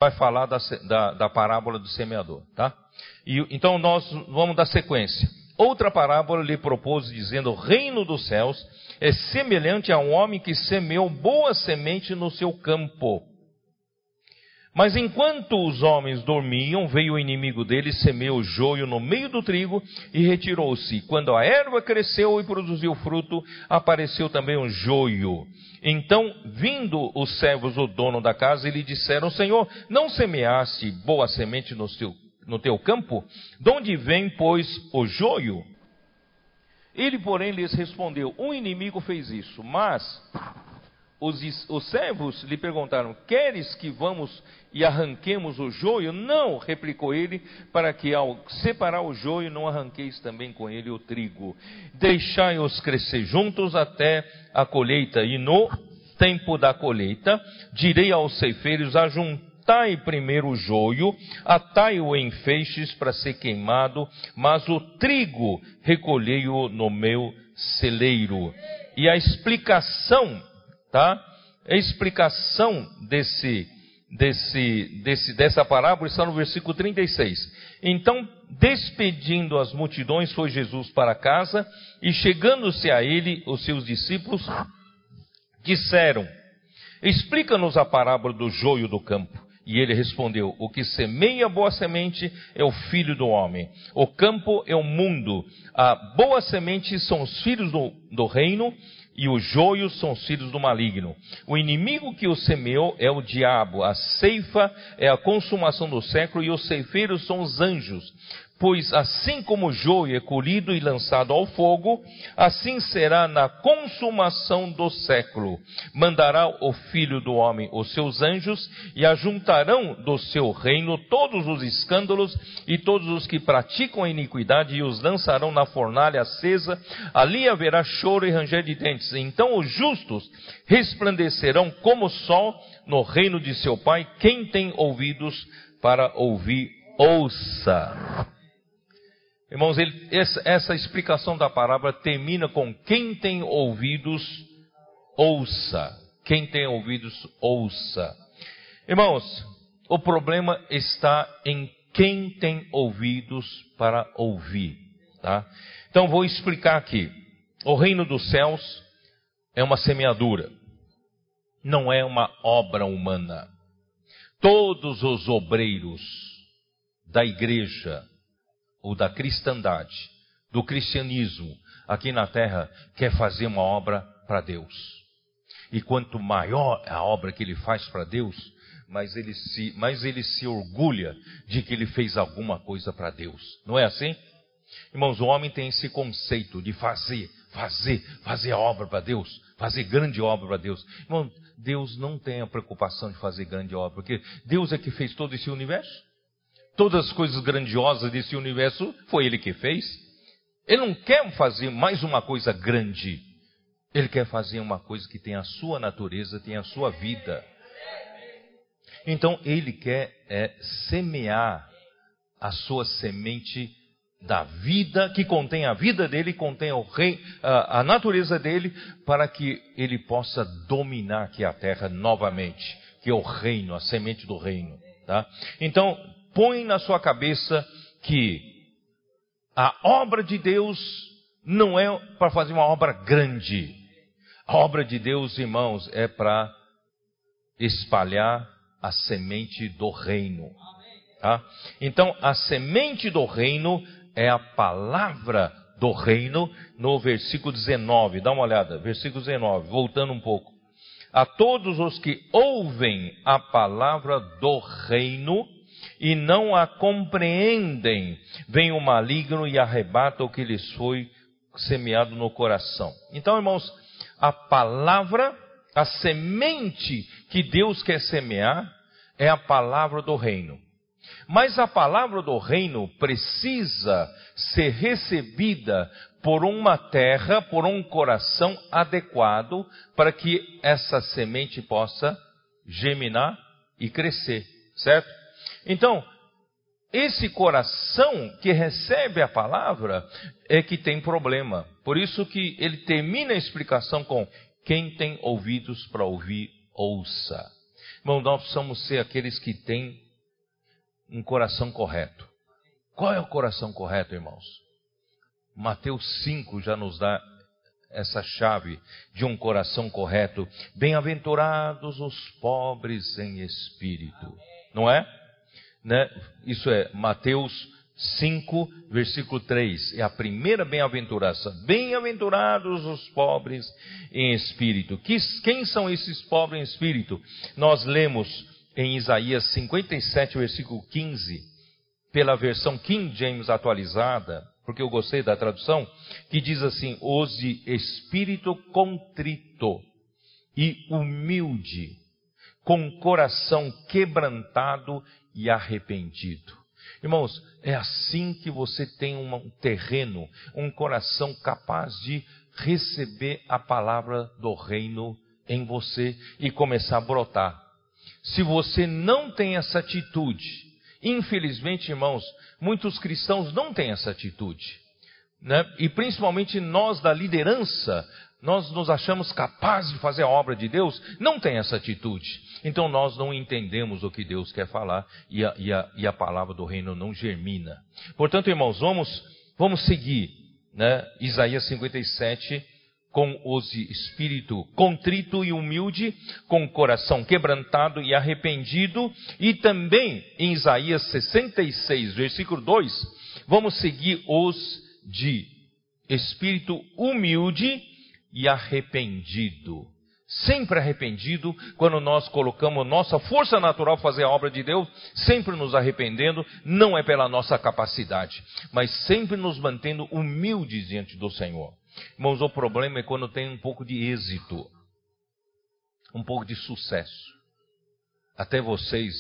vai falar da, da, da parábola do semeador, tá? E, então nós vamos dar sequência. Outra parábola lhe propôs, dizendo: O reino dos céus é semelhante a um homem que semeou boa semente no seu campo. Mas enquanto os homens dormiam, veio o inimigo deles, semeou joio no meio do trigo e retirou-se. Quando a erva cresceu e produziu fruto, apareceu também um joio. Então, vindo os servos do dono da casa, lhe disseram: Senhor, não semeaste boa semente no teu, no teu campo? De onde vem, pois, o joio? Ele, porém, lhes respondeu: Um inimigo fez isso, mas os, os servos lhe perguntaram: Queres que vamos e arranquemos o joio? Não, replicou ele, para que ao separar o joio não arranqueis também com ele o trigo. Deixai-os crescer juntos até a colheita, e no tempo da colheita direi aos ceifeiros: ajuntai primeiro o joio, atai-o em feixes para ser queimado, mas o trigo recolhei-o no meu celeiro. E a explicação, tá? A explicação desse desse, desse, dessa parábola está no versículo 36. Então, despedindo as multidões, foi Jesus para casa e, chegando-se a ele, os seus discípulos disseram: Explica-nos a parábola do joio do campo. E ele respondeu: O que semeia boa semente é o filho do homem. O campo é o mundo. A boa semente são os filhos do, do reino e os joios são os filhos do maligno. O inimigo que o semeou é o diabo, a ceifa é a consumação do século e os ceifeiros são os anjos. Pois assim como joio é colhido e lançado ao fogo, assim será na consumação do século. Mandará o filho do homem os seus anjos e ajuntarão do seu reino todos os escândalos e todos os que praticam a iniquidade e os lançarão na fornalha acesa. Ali haverá choro e ranger de dentes. Então os justos resplandecerão como o sol no reino de seu Pai. Quem tem ouvidos para ouvir, ouça. Irmãos, ele, essa, essa explicação da parábola termina com quem tem ouvidos, ouça. Quem tem ouvidos, ouça. Irmãos, o problema está em quem tem ouvidos para ouvir. Tá? Então vou explicar aqui. O reino dos céus é uma semeadura, não é uma obra humana. Todos os obreiros da igreja ou da cristandade, do cristianismo aqui na terra, quer fazer uma obra para Deus. E quanto maior a obra que ele faz para Deus, mais ele, se, mais ele se orgulha de que ele fez alguma coisa para Deus. Não é assim? Irmãos, o homem tem esse conceito de fazer, fazer, fazer obra para Deus, fazer grande obra para Deus. Irmão, Deus não tem a preocupação de fazer grande obra, porque Deus é que fez todo esse universo. Todas as coisas grandiosas desse universo foi Ele que fez. Ele não quer fazer mais uma coisa grande. Ele quer fazer uma coisa que tem a sua natureza, tem a sua vida. Então ele quer é, semear a sua semente da vida, que contém a vida dele, contém o rei, a, a natureza dele, para que ele possa dominar aqui a terra novamente, que é o reino, a semente do reino. Tá? Então, põe na sua cabeça que a obra de Deus não é para fazer uma obra grande. A obra de Deus, irmãos, é para espalhar a semente do reino. Tá? Então, a semente do reino é a palavra do reino no versículo 19. Dá uma olhada, versículo 19, voltando um pouco. A todos os que ouvem a palavra do reino e não a compreendem, vem o maligno e arrebata o que lhes foi semeado no coração. Então, irmãos, a palavra, a semente que Deus quer semear é a palavra do reino. Mas a palavra do reino precisa ser recebida por uma terra, por um coração adequado, para que essa semente possa germinar e crescer, certo? Então, esse coração que recebe a palavra é que tem problema. Por isso que ele termina a explicação com quem tem ouvidos para ouvir, ouça. Irmão, nós precisamos ser aqueles que têm um coração correto. Qual é o coração correto, irmãos? Mateus 5 já nos dá essa chave de um coração correto. Bem-aventurados os pobres em espírito, não é? Né? Isso é Mateus 5, versículo 3. É a primeira bem-aventurança. Bem-aventurados os pobres em espírito. quem são esses pobres em espírito? Nós lemos em Isaías 57, versículo 15, pela versão King James atualizada, porque eu gostei da tradução, que diz assim: os de espírito contrito e humilde, com coração quebrantado e arrependido. Irmãos, é assim que você tem um terreno, um coração capaz de receber a palavra do reino em você e começar a brotar. Se você não tem essa atitude, infelizmente, irmãos, muitos cristãos não têm essa atitude. Né? E principalmente nós da liderança, nós nos achamos capazes de fazer a obra de Deus, não tem essa atitude. Então nós não entendemos o que Deus quer falar e a, e a, e a palavra do reino não germina. Portanto, irmãos, vamos, vamos seguir né? Isaías 57, com os espírito contrito e humilde, com coração quebrantado e arrependido, e também em Isaías 66, versículo 2, vamos seguir os de espírito humilde e arrependido. Sempre arrependido, quando nós colocamos nossa força natural fazer a obra de Deus, sempre nos arrependendo, não é pela nossa capacidade, mas sempre nos mantendo humildes diante do Senhor. Irmãos, o problema é quando tem um pouco de êxito, um pouco de sucesso. Até vocês,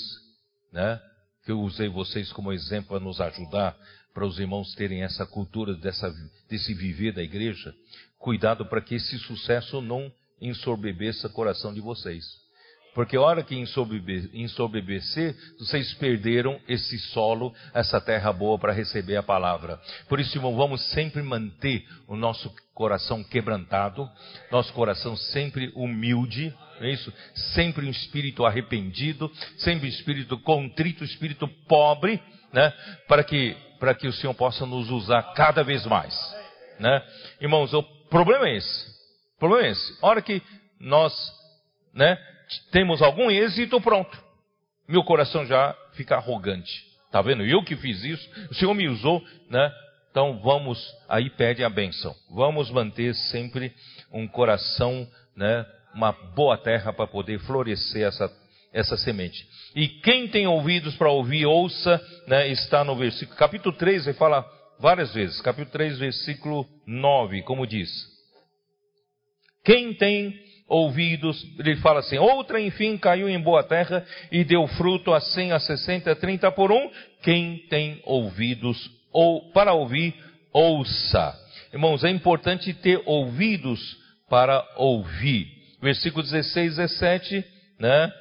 né? Que eu usei vocês como exemplo para nos ajudar, para os irmãos terem essa cultura dessa, desse viver da igreja. Cuidado para que esse sucesso não ensorbebeça o coração de vocês. Porque a hora que ensoberbecer, vocês perderam esse solo, essa terra boa para receber a palavra. Por isso, irmão, vamos sempre manter o nosso coração quebrantado, nosso coração sempre humilde, é isso? Sempre um espírito arrependido, sempre um espírito contrito, um espírito pobre, né? Para que, para que o Senhor possa nos usar cada vez mais, né? Irmãos, o problema é esse. O problema é esse. A hora que nós, né? temos algum êxito, pronto. Meu coração já fica arrogante. Tá vendo? Eu que fiz isso, o Senhor me usou, né? Então vamos, aí pede a bênção. Vamos manter sempre um coração, né? Uma boa terra para poder florescer essa, essa semente. E quem tem ouvidos para ouvir, ouça, né? Está no versículo, capítulo 3, ele fala várias vezes. Capítulo 3, versículo 9, como diz. Quem tem ouvidos, ele fala assim, outra enfim caiu em boa terra e deu fruto a cem, a sessenta, a trinta por um, quem tem ouvidos ou para ouvir, ouça. Irmãos, é importante ter ouvidos para ouvir. Versículo 16, 17, né,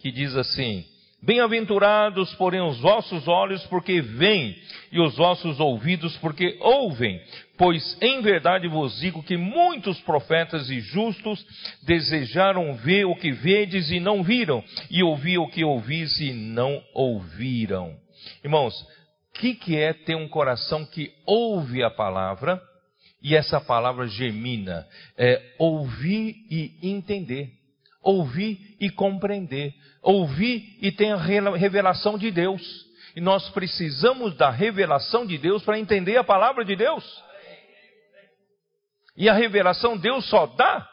que diz assim, Bem-aventurados, porém, os vossos olhos, porque veem, e os vossos ouvidos, porque ouvem. Pois em verdade vos digo que muitos profetas e justos desejaram ver o que vedes e não viram, e ouvir o que ouvis e não ouviram. Irmãos, o que, que é ter um coração que ouve a palavra e essa palavra germina? É ouvir e entender ouvir e compreender, ouvir e ter a revelação de Deus. E nós precisamos da revelação de Deus para entender a palavra de Deus. E a revelação Deus só dá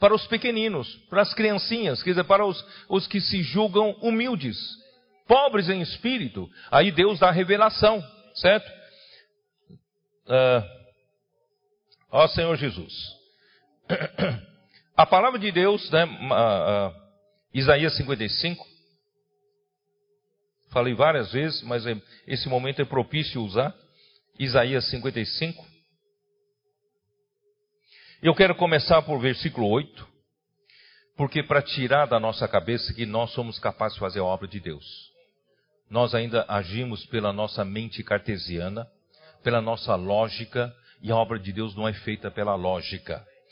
para os pequeninos, para as criancinhas, quer dizer, para os, os que se julgam humildes, pobres em espírito. Aí Deus dá a revelação, certo? Uh, ó Senhor Jesus. *clears throat* A palavra de Deus, né, uh, uh, Isaías 55, falei várias vezes, mas esse momento é propício usar. Isaías 55. Eu quero começar por versículo 8, porque para tirar da nossa cabeça que nós somos capazes de fazer a obra de Deus. Nós ainda agimos pela nossa mente cartesiana, pela nossa lógica, e a obra de Deus não é feita pela lógica.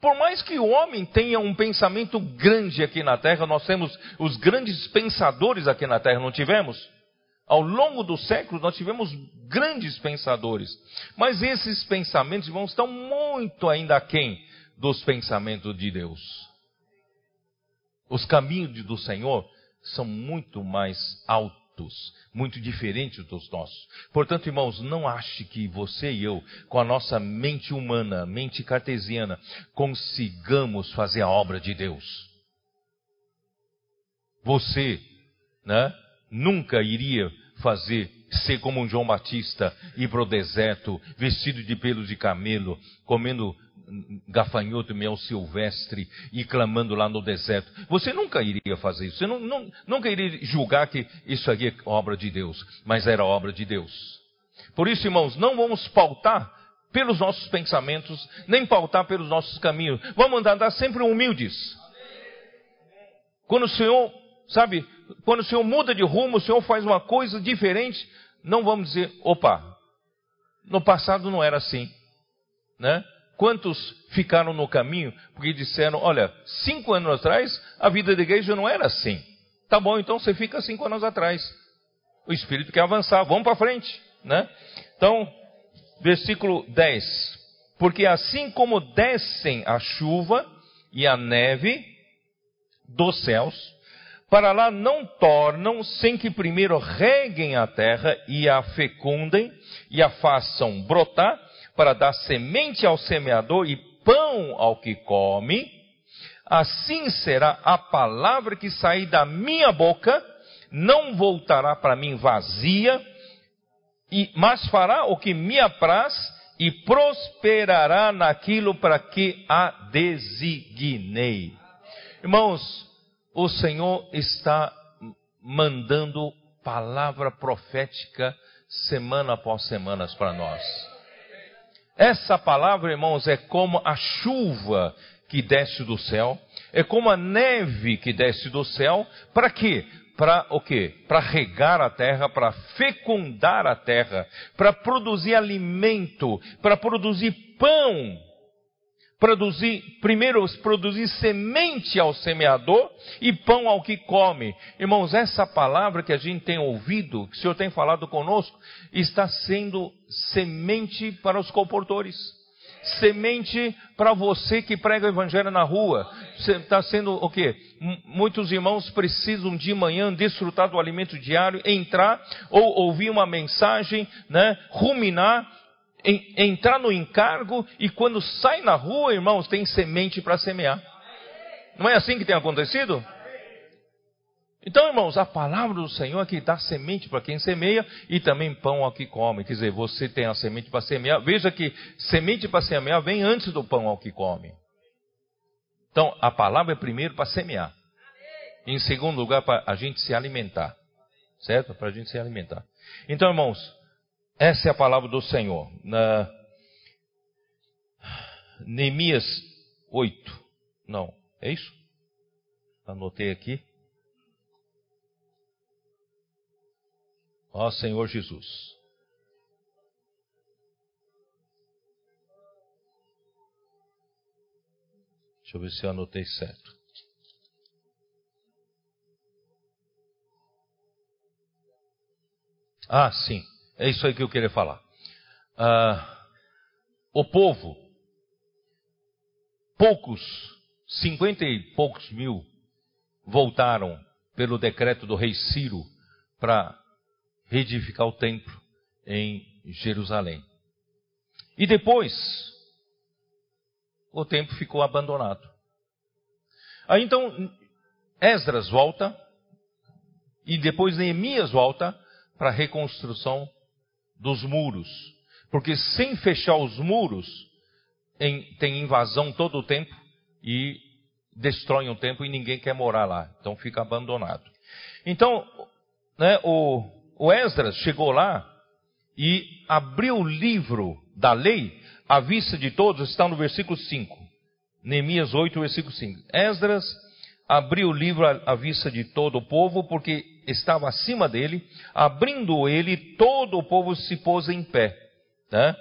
Por mais que o homem tenha um pensamento grande aqui na terra, nós temos os grandes pensadores aqui na terra, não tivemos? Ao longo dos séculos nós tivemos grandes pensadores, mas esses pensamentos, irmãos, estão muito ainda aquém dos pensamentos de Deus. Os caminhos do Senhor são muito mais altos muito diferentes dos nossos. Portanto, irmãos, não ache que você e eu, com a nossa mente humana, mente cartesiana, consigamos fazer a obra de Deus. Você, né, nunca iria fazer ser como um João Batista, ir para o deserto, vestido de pelos de camelo, comendo gafanhoto mel silvestre e clamando lá no deserto. Você nunca iria fazer isso. Você não, não, nunca iria julgar que isso aqui é obra de Deus, mas era obra de Deus. Por isso, irmãos, não vamos pautar pelos nossos pensamentos, nem pautar pelos nossos caminhos. Vamos andar sempre humildes. Quando o Senhor, sabe, quando o Senhor muda de rumo, o Senhor faz uma coisa diferente, não vamos dizer, opa, no passado não era assim, né? Quantos ficaram no caminho porque disseram: Olha, cinco anos atrás a vida da igreja não era assim. Tá bom, então você fica cinco anos atrás. O Espírito quer avançar, vamos para frente. Né? Então, versículo 10: Porque assim como descem a chuva e a neve dos céus, para lá não tornam sem que primeiro reguem a terra e a fecundem e a façam brotar para dar semente ao semeador e pão ao que come, assim será a palavra que sair da minha boca, não voltará para mim vazia, e, mas fará o que me apraz e prosperará naquilo para que a designei. Irmãos, o Senhor está mandando palavra profética semana após semana para nós. Essa palavra, irmãos, é como a chuva que desce do céu, é como a neve que desce do céu, para quê? Para o quê? Para regar a terra, para fecundar a terra, para produzir alimento, para produzir pão, produzir, primeiro produzir semente ao semeador e pão ao que come. Irmãos, essa palavra que a gente tem ouvido, que o Senhor tem falado conosco, está sendo semente para os comportores. Semente para você que prega o evangelho na rua. Está sendo o quê? Muitos irmãos precisam de manhã desfrutar do alimento diário, entrar ou ouvir uma mensagem, né, ruminar entrar no encargo e quando sai na rua, irmãos, tem semente para semear. Não é assim que tem acontecido? Então, irmãos, a palavra do Senhor é que dá semente para quem semeia e também pão ao que come. Quer dizer, você tem a semente para semear. Veja que semente para semear vem antes do pão ao que come. Então, a palavra é primeiro para semear. Em segundo lugar, para a gente se alimentar. Certo? Para a gente se alimentar. Então, irmãos, essa é a palavra do Senhor. Na Neemias 8. Não, é isso? Anotei aqui. Ó Senhor Jesus. Deixa eu ver se eu anotei certo. Ah, sim, é isso aí que eu queria falar. Ah, o povo, poucos, cinquenta e poucos mil, voltaram pelo decreto do rei Ciro para reedificar o templo em Jerusalém. E depois, o templo ficou abandonado. Aí então, Esdras volta, e depois Neemias volta para a reconstrução dos muros. Porque sem fechar os muros, em, tem invasão todo o tempo e destroem o templo e ninguém quer morar lá. Então fica abandonado. Então, né, o, o Esdras chegou lá e abriu o livro da lei à vista de todos, está no versículo 5. Neemias 8, versículo 5. Esdras abriu o livro à vista de todo o povo, porque estava acima dele. Abrindo ele, todo o povo se pôs em pé. Né?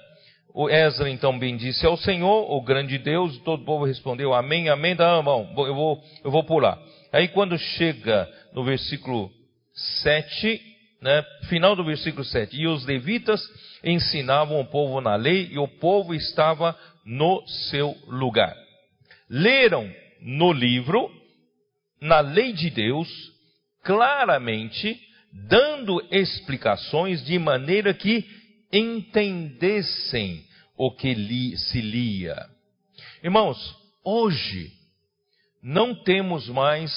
O Ezra então bendisse ao Senhor, o grande Deus, e todo o povo respondeu amém, amém. Não, bom, eu vou, eu vou pular. Aí quando chega no versículo 7, né, final do versículo 7, e os levitas ensinavam o povo na lei, e o povo estava no seu lugar. Leram no livro, na lei de Deus, claramente, dando explicações de maneira que entendessem o que li, se lia. Irmãos, hoje não temos mais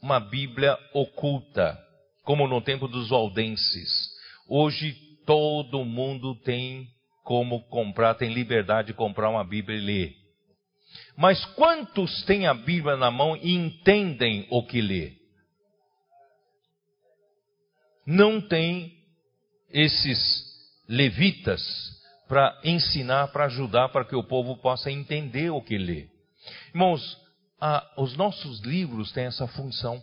uma Bíblia oculta, como no tempo dos valdenses. Hoje todo mundo tem como comprar, tem liberdade de comprar uma Bíblia e ler. Mas quantos têm a Bíblia na mão e entendem o que lê? Não tem esses levitas para ensinar, para ajudar, para que o povo possa entender o que lê. Irmãos, os nossos livros têm essa função.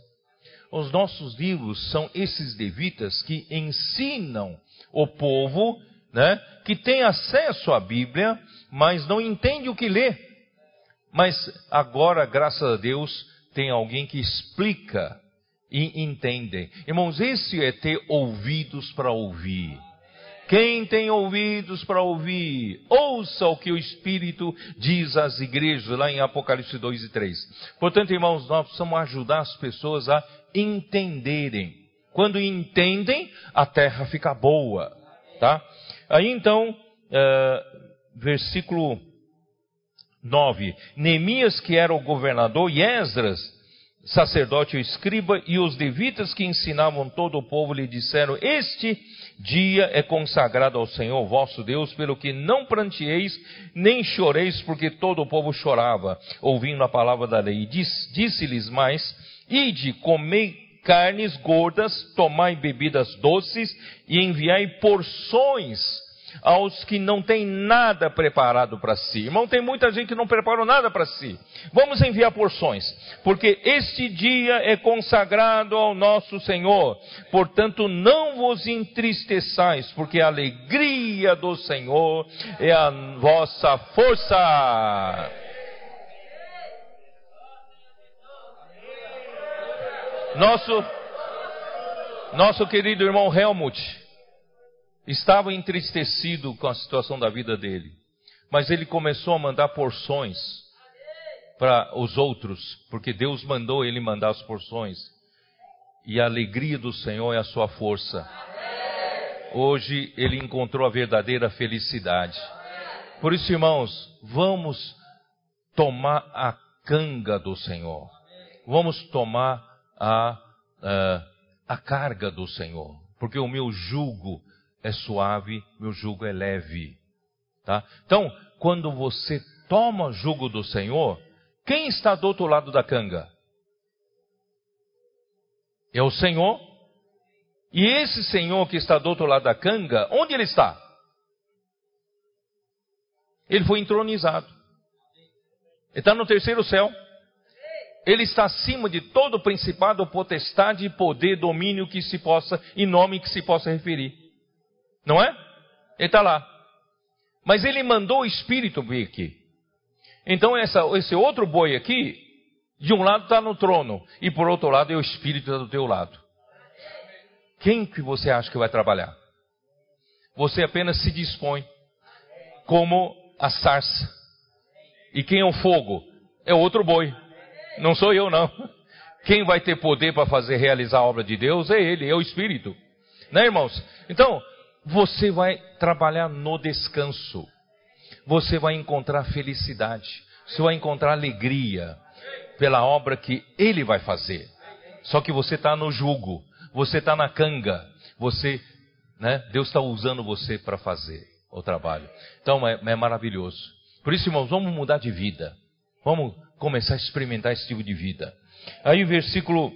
Os nossos livros são esses levitas que ensinam o povo, né, que tem acesso à Bíblia, mas não entende o que lê. Mas agora, graças a Deus, tem alguém que explica e entende. Irmãos, esse é ter ouvidos para ouvir. Quem tem ouvidos para ouvir, ouça o que o Espírito diz às igrejas, lá em Apocalipse 2 e 3. Portanto, irmãos, nós precisamos ajudar as pessoas a entenderem. Quando entendem, a terra fica boa. Tá? Aí então, uh, versículo 9: Neemias, que era o governador, e Esdras, sacerdote e escriba, e os levitas que ensinavam todo o povo lhe disseram: Este dia é consagrado ao Senhor vosso Deus, pelo que não prantieis nem choreis, porque todo o povo chorava, ouvindo a palavra da lei. Disse-lhes mais: Ide, comei carnes gordas, tomai bebidas doces e enviai porções aos que não têm nada preparado para si. Irmão, tem muita gente que não preparou nada para si. Vamos enviar porções, porque este dia é consagrado ao nosso Senhor. Portanto, não vos entristeçais, porque a alegria do Senhor é a vossa força. Nosso nosso querido irmão Helmut estava entristecido com a situação da vida dele, mas ele começou a mandar porções para os outros, porque Deus mandou ele mandar as porções. E a alegria do Senhor é a sua força. Hoje ele encontrou a verdadeira felicidade. Por isso, irmãos, vamos tomar a canga do Senhor. Vamos tomar a, a, a carga do Senhor. Porque o meu jugo é suave, meu jugo é leve. Tá? Então, quando você toma jugo do Senhor, quem está do outro lado da canga? É o Senhor. E esse Senhor que está do outro lado da canga, onde ele está? Ele foi entronizado. Ele está no terceiro céu. Ele está acima de todo principado, potestade, poder, domínio que se possa, e nome que se possa referir. Não é? Ele está lá. Mas ele mandou o Espírito vir aqui. Então essa, esse outro boi aqui, de um lado está no trono, e por outro lado é o Espírito tá do teu lado. Quem que você acha que vai trabalhar? Você apenas se dispõe, como a sarça. E quem é o fogo? É outro boi. Não sou eu, não. Quem vai ter poder para fazer realizar a obra de Deus é Ele, é o Espírito. Né, irmãos? Então, você vai trabalhar no descanso. Você vai encontrar felicidade. Você vai encontrar alegria pela obra que Ele vai fazer. Só que você está no jugo, você está na canga, você, né? Deus está usando você para fazer o trabalho. Então é, é maravilhoso. Por isso, irmãos, vamos mudar de vida. Vamos começar a experimentar esse tipo de vida. Aí o versículo,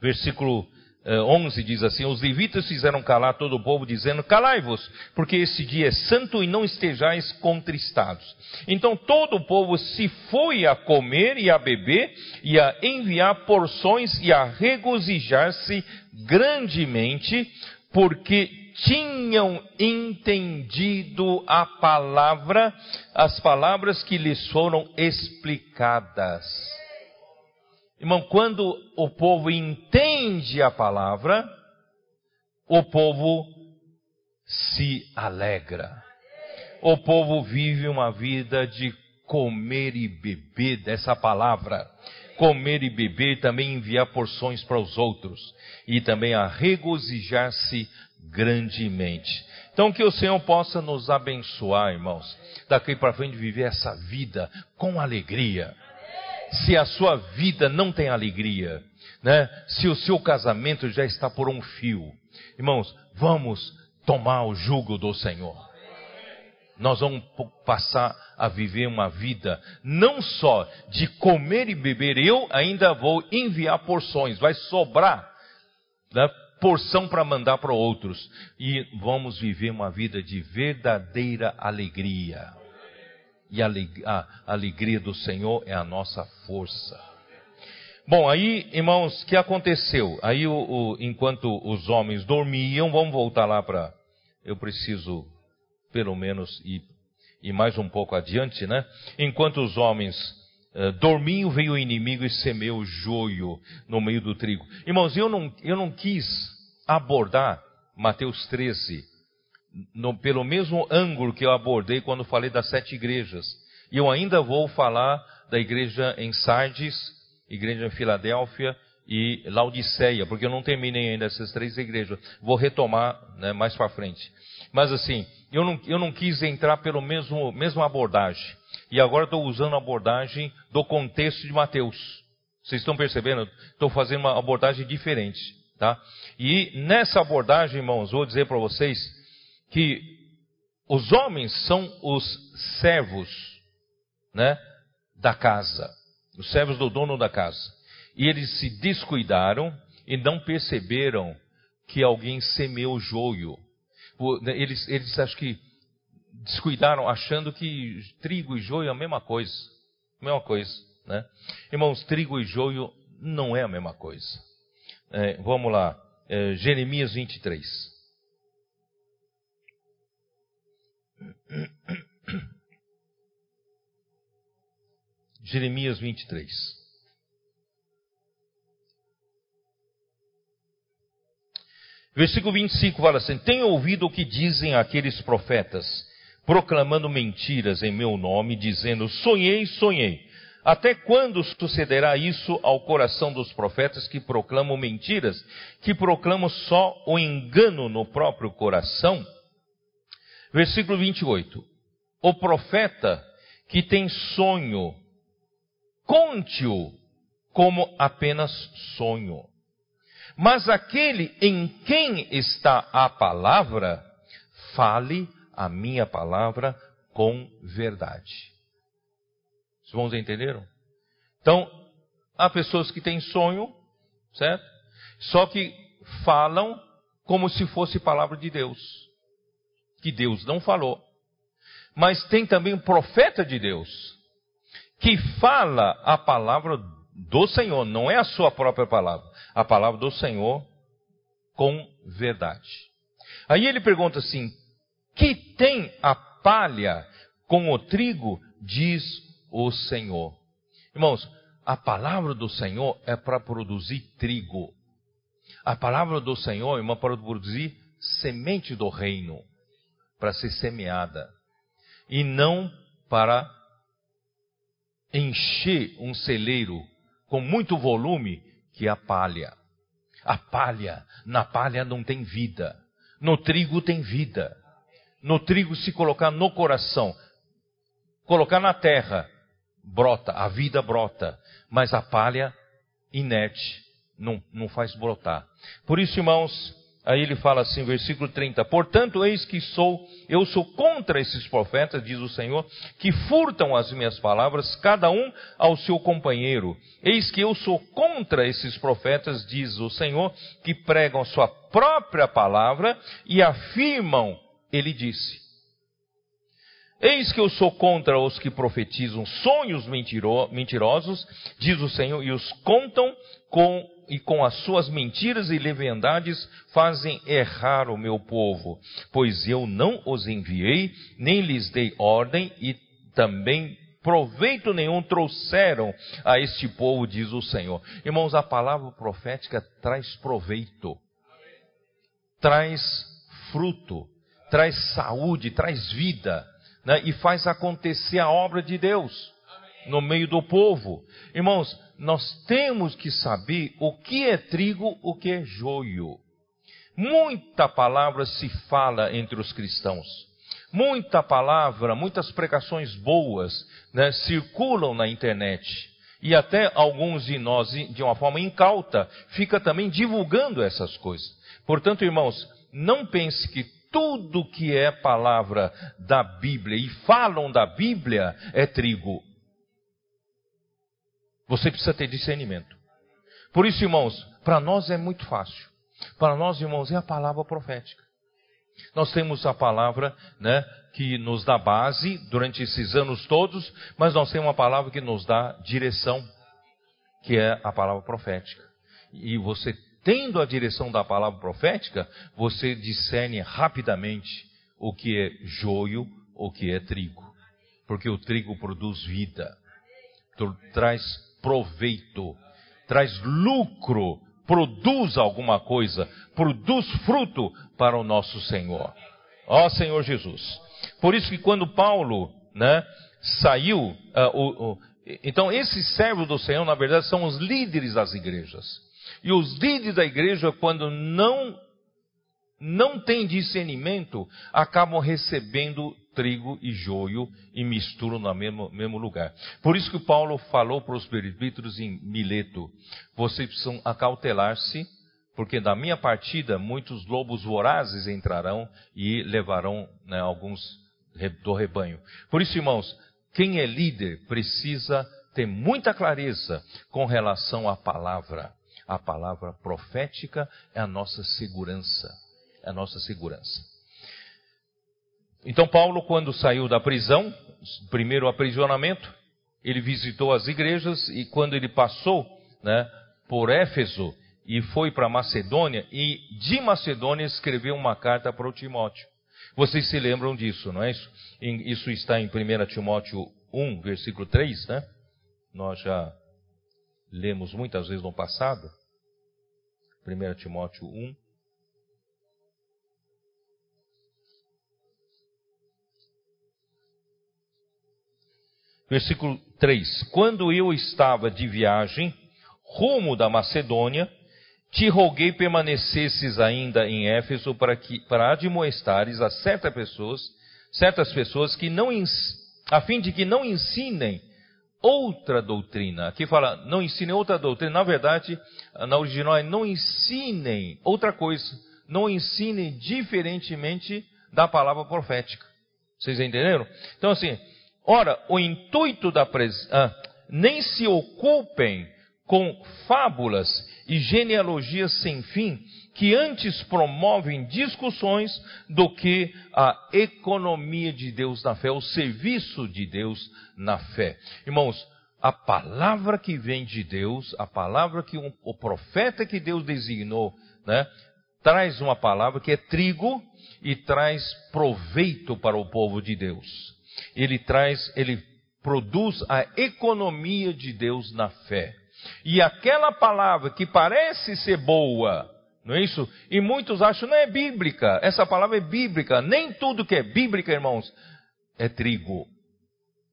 versículo 11 eh, diz assim: Os levitas fizeram calar todo o povo, dizendo: Calai-vos, porque esse dia é santo e não estejais contristados. Então todo o povo se foi a comer e a beber, e a enviar porções e a regozijar-se grandemente, porque tinham entendido a palavra, as palavras que lhes foram explicadas. Irmão, quando o povo entende a palavra, o povo se alegra. O povo vive uma vida de comer e beber dessa palavra. Comer e beber também enviar porções para os outros. E também a regozijar-se grandemente. Então que o Senhor possa nos abençoar, irmãos, daqui para frente viver essa vida com alegria se a sua vida não tem alegria, né? Se o seu casamento já está por um fio, irmãos, vamos tomar o jugo do Senhor. Nós vamos passar a viver uma vida não só de comer e beber, eu ainda vou enviar porções, vai sobrar né, porção para mandar para outros, e vamos viver uma vida de verdadeira alegria e a alegria do Senhor é a nossa força. Bom, aí, irmãos, o que aconteceu? Aí, o, o, enquanto os homens dormiam, vamos voltar lá para. Eu preciso, pelo menos, ir, ir, mais um pouco adiante, né? Enquanto os homens uh, dormiam, veio o inimigo e semeou joio no meio do trigo. Irmãos, eu não, eu não quis abordar Mateus 13, no, pelo mesmo ângulo que eu abordei quando falei das sete igrejas. E eu ainda vou falar da igreja em Sardes, igreja em Filadélfia e Laodiceia, porque eu não terminei ainda essas três igrejas. Vou retomar né, mais para frente. Mas assim, eu não, eu não quis entrar pelo mesmo mesma abordagem. E agora estou usando a abordagem do contexto de Mateus. Vocês estão percebendo? Estou fazendo uma abordagem diferente, tá? E nessa abordagem, irmãos, vou dizer para vocês que os homens são os servos, né, da casa, os servos do dono da casa. E eles se descuidaram e não perceberam que alguém semeou joio. Né, eles, eles acho que descuidaram achando que trigo e joio é a mesma coisa. Mesma coisa, né? Irmãos, trigo e joio não é a mesma coisa. É, vamos lá, é, Jeremias 23. Jeremias 23. Versículo 25 fala assim: Tenho ouvido o que dizem aqueles profetas, proclamando mentiras em meu nome, dizendo: Sonhei, sonhei. Até quando sucederá isso ao coração dos profetas que proclamam mentiras, que proclamam só o engano no próprio coração? Versículo 28. O profeta que tem sonho, conte-o como apenas sonho. Mas aquele em quem está a palavra, fale a minha palavra com verdade. Os irmãos entenderam? Então, há pessoas que têm sonho, certo? Só que falam como se fosse palavra de Deus que Deus não falou. Mas tem também um profeta de Deus que fala a palavra do Senhor, não é a sua própria palavra, a palavra do Senhor com verdade. Aí ele pergunta assim: que tem a palha com o trigo diz o Senhor. Irmãos, a palavra do Senhor é para produzir trigo. A palavra do Senhor, é para produzir semente do reino, para ser semeada. E não para encher um celeiro com muito volume que a palha. A palha, na palha não tem vida. No trigo tem vida. No trigo, se colocar no coração, colocar na terra, brota, a vida brota. Mas a palha, inerte, não, não faz brotar. Por isso, irmãos, Aí ele fala assim, versículo 30: Portanto, eis que sou, eu sou contra esses profetas, diz o Senhor, que furtam as minhas palavras, cada um ao seu companheiro. Eis que eu sou contra esses profetas, diz o Senhor, que pregam sua própria palavra e afirmam, ele disse. Eis que eu sou contra os que profetizam sonhos mentiro, mentirosos, diz o Senhor, e os contam com e com as suas mentiras e leviandades fazem errar o meu povo, pois eu não os enviei, nem lhes dei ordem e também proveito nenhum trouxeram a este povo, diz o Senhor. Irmãos, a palavra profética traz proveito, traz fruto, traz saúde, traz vida, né? e faz acontecer a obra de Deus no meio do povo. Irmãos, nós temos que saber o que é trigo, o que é joio. Muita palavra se fala entre os cristãos. Muita palavra, muitas pregações boas né, circulam na internet. E até alguns de nós, de uma forma incauta, fica também divulgando essas coisas. Portanto, irmãos, não pense que tudo que é palavra da Bíblia e falam da Bíblia é trigo. Você precisa ter discernimento. Por isso, irmãos, para nós é muito fácil. Para nós, irmãos, é a palavra profética. Nós temos a palavra, né, que nos dá base durante esses anos todos, mas nós temos uma palavra que nos dá direção, que é a palavra profética. E você tendo a direção da palavra profética, você discerne rapidamente o que é joio, o que é trigo. Porque o trigo produz vida, traz proveito, traz lucro, produz alguma coisa, produz fruto para o nosso Senhor. Ó Senhor Jesus. Por isso que quando Paulo, né, saiu, uh, então esses servos do Senhor, na verdade, são os líderes das igrejas. E os líderes da igreja, quando não não têm discernimento, acabam recebendo trigo e joio e misturam no mesmo, mesmo lugar. Por isso que Paulo falou para os presbíteros em Mileto: vocês precisam acautelar-se, porque da minha partida muitos lobos vorazes entrarão e levarão né, alguns do rebanho. Por isso, irmãos, quem é líder precisa ter muita clareza com relação à palavra. A palavra profética é a nossa segurança. É a nossa segurança. Então, Paulo, quando saiu da prisão, primeiro aprisionamento, ele visitou as igrejas e quando ele passou né, por Éfeso e foi para Macedônia, e de Macedônia escreveu uma carta para o Timóteo. Vocês se lembram disso, não é isso? Isso está em 1 Timóteo 1, versículo 3, né? Nós já lemos muitas vezes no passado. 1 Timóteo 1, Versículo 3: Quando eu estava de viagem, rumo da Macedônia, te roguei permanecesses ainda em Éfeso para, que, para admoestares a certas pessoas, certas pessoas que não, a fim de que não ensinem outra doutrina. Aqui fala, não ensinem outra doutrina. Na verdade, na original é não ensinem outra coisa. Não ensinem diferentemente da palavra profética. Vocês entenderam? Então, assim, Ora, o intuito da presença. Ah, nem se ocupem com fábulas e genealogias sem fim, que antes promovem discussões do que a economia de Deus na fé, o serviço de Deus na fé. Irmãos, a palavra que vem de Deus, a palavra que um, o profeta que Deus designou, né, traz uma palavra que é trigo e traz proveito para o povo de Deus ele traz, ele produz a economia de Deus na fé. E aquela palavra que parece ser boa, não é isso? E muitos acham não é bíblica. Essa palavra é bíblica. Nem tudo que é bíblica, irmãos, é trigo.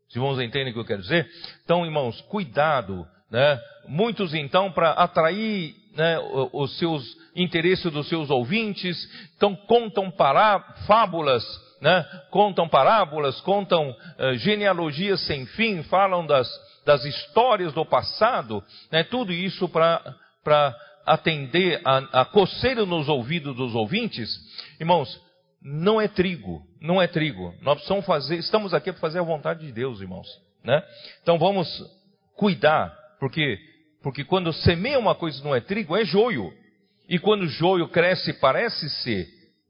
Se irmãos entendem o que eu quero dizer? Então, irmãos, cuidado, né? Muitos então para atrair né, os seus interesses dos seus ouvintes, então contam pará, fábulas, né, contam parábolas, contam uh, genealogias sem fim, falam das, das histórias do passado, né, tudo isso para atender a, a coceira nos ouvidos dos ouvintes. Irmãos, não é trigo, não é trigo. Nós precisamos fazer, estamos aqui para fazer a vontade de Deus, irmãos. Né? Então vamos cuidar, porque porque quando semeia uma coisa não é trigo, é joio. E quando o joio cresce, parece ser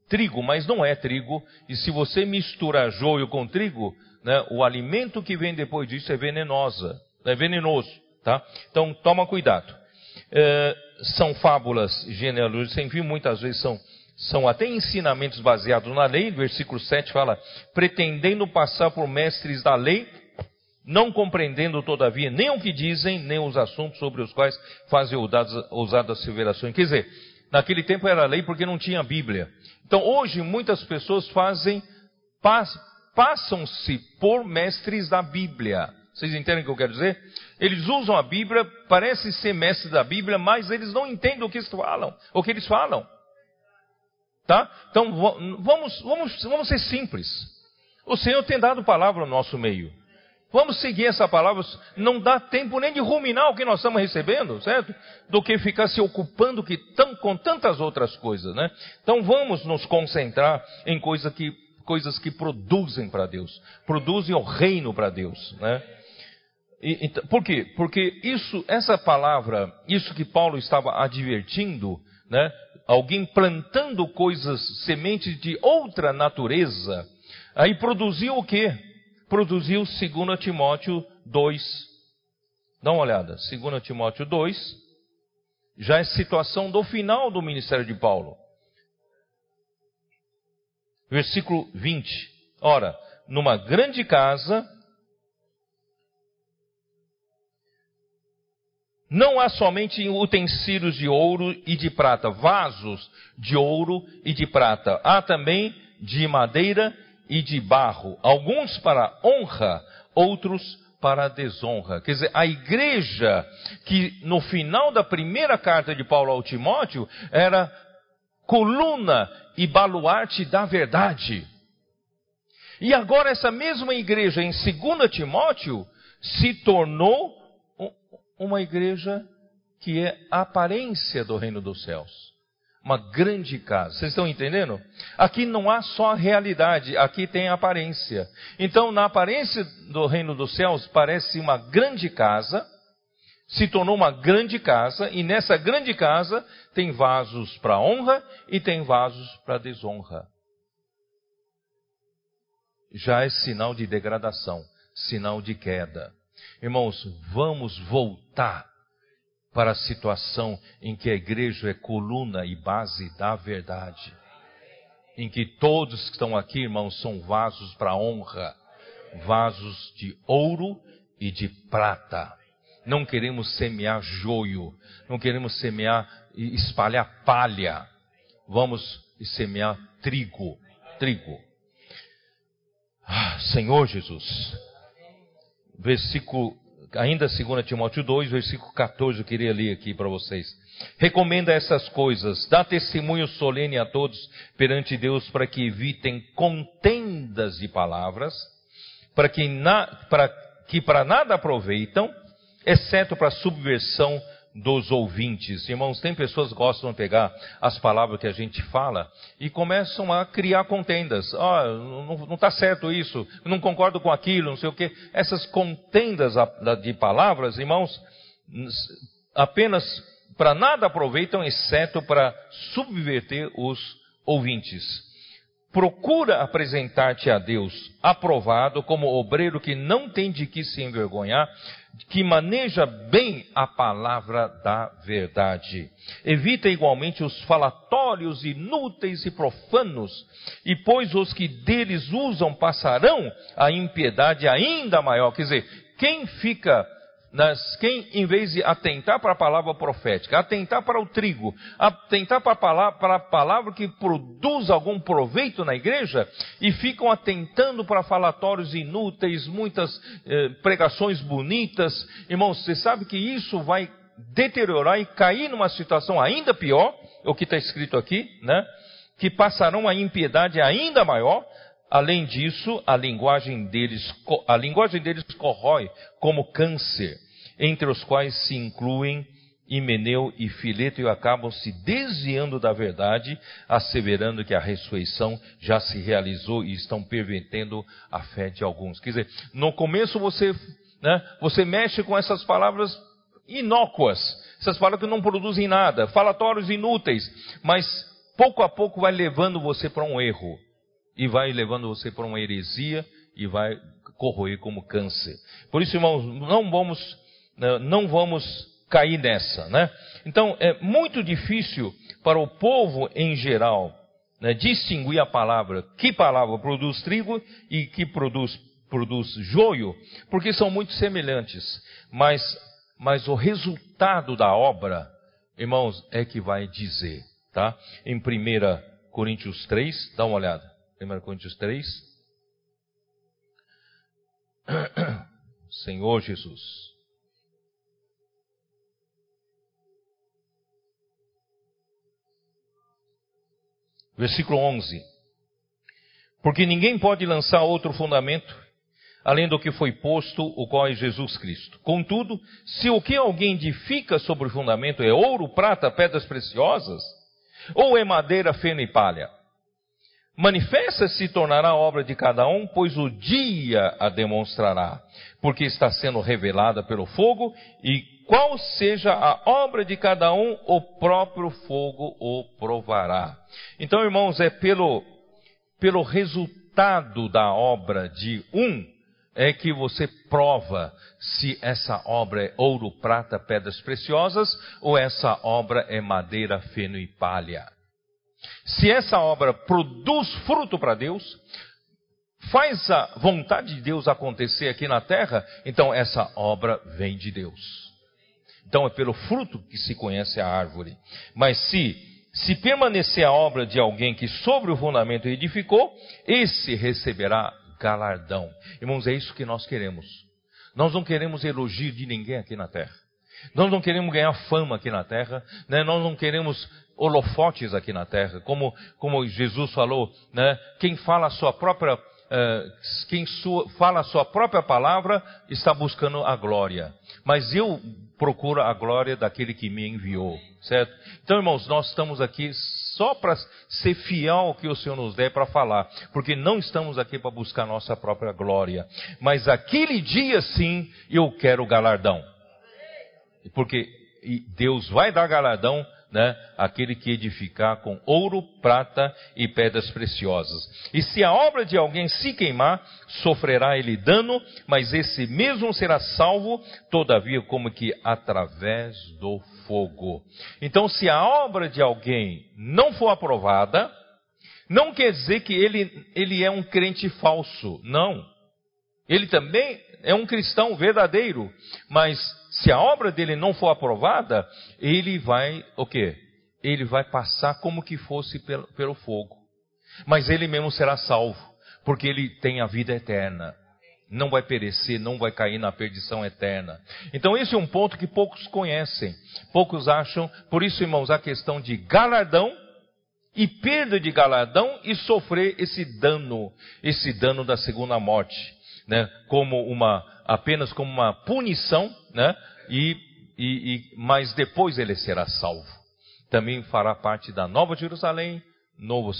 trigo, mas não é trigo. E se você misturar joio com trigo, né, o alimento que vem depois disso é venenosa, é venenoso, tá? Então toma cuidado. É, são fábulas genealógicas, sem fim, muitas vezes são, são até ensinamentos baseados na lei. Versículo 7 fala: pretendendo passar por mestres da lei, não compreendendo, todavia, nem o que dizem, nem os assuntos sobre os quais fazem ousadas asseverações. Quer dizer, naquele tempo era lei porque não tinha Bíblia. Então, hoje, muitas pessoas fazem, passam-se por mestres da Bíblia. Vocês entendem o que eu quero dizer? Eles usam a Bíblia, parecem ser mestres da Bíblia, mas eles não entendem o que eles falam. O que eles falam. Tá? Então, vamos, vamos, vamos ser simples. O Senhor tem dado palavra no nosso meio. Vamos seguir essa palavra. Não dá tempo nem de ruminar o que nós estamos recebendo, certo? Do que ficar se ocupando que tão, com tantas outras coisas, né? Então vamos nos concentrar em coisa que, coisas que produzem para Deus, produzem o reino para Deus, né? E, e, por quê? Porque isso, essa palavra, isso que Paulo estava advertindo, né? Alguém plantando coisas, sementes de outra natureza, aí produziu o quê? produziu 2 Timóteo 2. Dá uma olhada, 2 Timóteo 2, já é situação do final do ministério de Paulo. Versículo 20. Ora, numa grande casa, não há somente utensílios de ouro e de prata, vasos de ouro e de prata, há também de madeira e de barro, alguns para honra, outros para desonra. Quer dizer, a igreja que no final da primeira carta de Paulo ao Timóteo era coluna e baluarte da verdade. E agora essa mesma igreja em 2 Timóteo se tornou uma igreja que é a aparência do reino dos céus uma grande casa. Vocês estão entendendo? Aqui não há só realidade, aqui tem aparência. Então, na aparência do reino dos céus, parece uma grande casa, se tornou uma grande casa, e nessa grande casa tem vasos para honra e tem vasos para desonra. Já é sinal de degradação, sinal de queda. Irmãos, vamos voltar para a situação em que a igreja é coluna e base da verdade. Em que todos que estão aqui, irmãos, são vasos para honra, vasos de ouro e de prata. Não queremos semear joio, não queremos semear e espalhar palha. Vamos semear trigo, trigo. Ah, Senhor Jesus. Versículo ainda 2 Timóteo 2, versículo 14, eu queria ler aqui para vocês. Recomenda essas coisas, dá testemunho solene a todos perante Deus para que evitem contendas de palavras, para que, na, para, que para nada aproveitam, exceto para subversão dos ouvintes. Irmãos, tem pessoas que gostam de pegar as palavras que a gente fala e começam a criar contendas. Ah, não está certo isso, não concordo com aquilo, não sei o quê. Essas contendas de palavras, irmãos, apenas para nada aproveitam, exceto para subverter os ouvintes. Procura apresentar-te a Deus aprovado como obreiro que não tem de que se envergonhar, que maneja bem a palavra da verdade. Evita igualmente os falatórios inúteis e profanos, e pois os que deles usam passarão a impiedade ainda maior. Quer dizer, quem fica quem, em vez de atentar para a palavra profética, atentar para o trigo, atentar para a palavra, para a palavra que produz algum proveito na igreja, e ficam atentando para falatórios inúteis, muitas eh, pregações bonitas, irmãos, você sabe que isso vai deteriorar e cair numa situação ainda pior, o que está escrito aqui, né? Que passarão a impiedade ainda maior, Além disso, a linguagem deles, a linguagem deles corrói como câncer, entre os quais se incluem Himeneu e Fileto e acabam se desviando da verdade, asseverando que a ressurreição já se realizou e estão pervertendo a fé de alguns. Quer dizer, no começo você, né, você mexe com essas palavras inócuas, essas palavras que não produzem nada, falatórios inúteis, mas pouco a pouco vai levando você para um erro e vai levando você para uma heresia e vai corroer como câncer. Por isso, irmãos, não vamos, né, não vamos cair nessa, né? Então, é muito difícil para o povo em geral né, distinguir a palavra, que palavra produz trigo e que produz, produz joio, porque são muito semelhantes. Mas, mas o resultado da obra, irmãos, é que vai dizer, tá? Em 1 Coríntios 3, dá uma olhada. 1 Coríntios 3. *clears throat* Senhor Jesus. Versículo 11. Porque ninguém pode lançar outro fundamento além do que foi posto, o qual é Jesus Cristo. Contudo, se o que alguém edifica sobre o fundamento é ouro, prata, pedras preciosas, ou é madeira, feno e palha, Manifesta se tornará obra de cada um, pois o dia a demonstrará, porque está sendo revelada pelo fogo, e qual seja a obra de cada um, o próprio fogo o provará. Então, irmãos, é pelo, pelo resultado da obra de um é que você prova se essa obra é ouro, prata, pedras preciosas, ou essa obra é madeira, feno e palha. Se essa obra produz fruto para Deus, faz a vontade de Deus acontecer aqui na terra, então essa obra vem de Deus. Então é pelo fruto que se conhece a árvore. Mas se se permanecer a obra de alguém que sobre o fundamento edificou, esse receberá galardão. Irmãos, é isso que nós queremos. Nós não queremos elogio de ninguém aqui na terra. Nós não queremos ganhar fama aqui na terra, né? nós não queremos holofotes aqui na terra, como, como Jesus falou, né? Quem fala a sua própria, uh, quem sua, fala a sua própria palavra está buscando a glória. Mas eu procuro a glória daquele que me enviou, certo? Então, irmãos, nós estamos aqui só para ser fiel ao que o Senhor nos der para falar, porque não estamos aqui para buscar nossa própria glória. Mas aquele dia sim, eu quero galardão. Porque Deus vai dar galardão né, aquele que edificar com ouro, prata e pedras preciosas. E se a obra de alguém se queimar, sofrerá ele dano, mas esse mesmo será salvo, todavia, como que através do fogo. Então, se a obra de alguém não for aprovada, não quer dizer que ele, ele é um crente falso, não. Ele também é um cristão verdadeiro, mas se a obra dele não for aprovada, ele vai o quê? Ele vai passar como que fosse pelo, pelo fogo. Mas ele mesmo será salvo, porque ele tem a vida eterna. Não vai perecer, não vai cair na perdição eterna. Então, esse é um ponto que poucos conhecem, poucos acham. Por isso, irmãos, a questão de galardão e perda de galardão e sofrer esse dano, esse dano da segunda morte, né? Como uma apenas como uma punição, né? E, e, e, mas depois ele será salvo. Também fará parte da Nova Jerusalém, novo,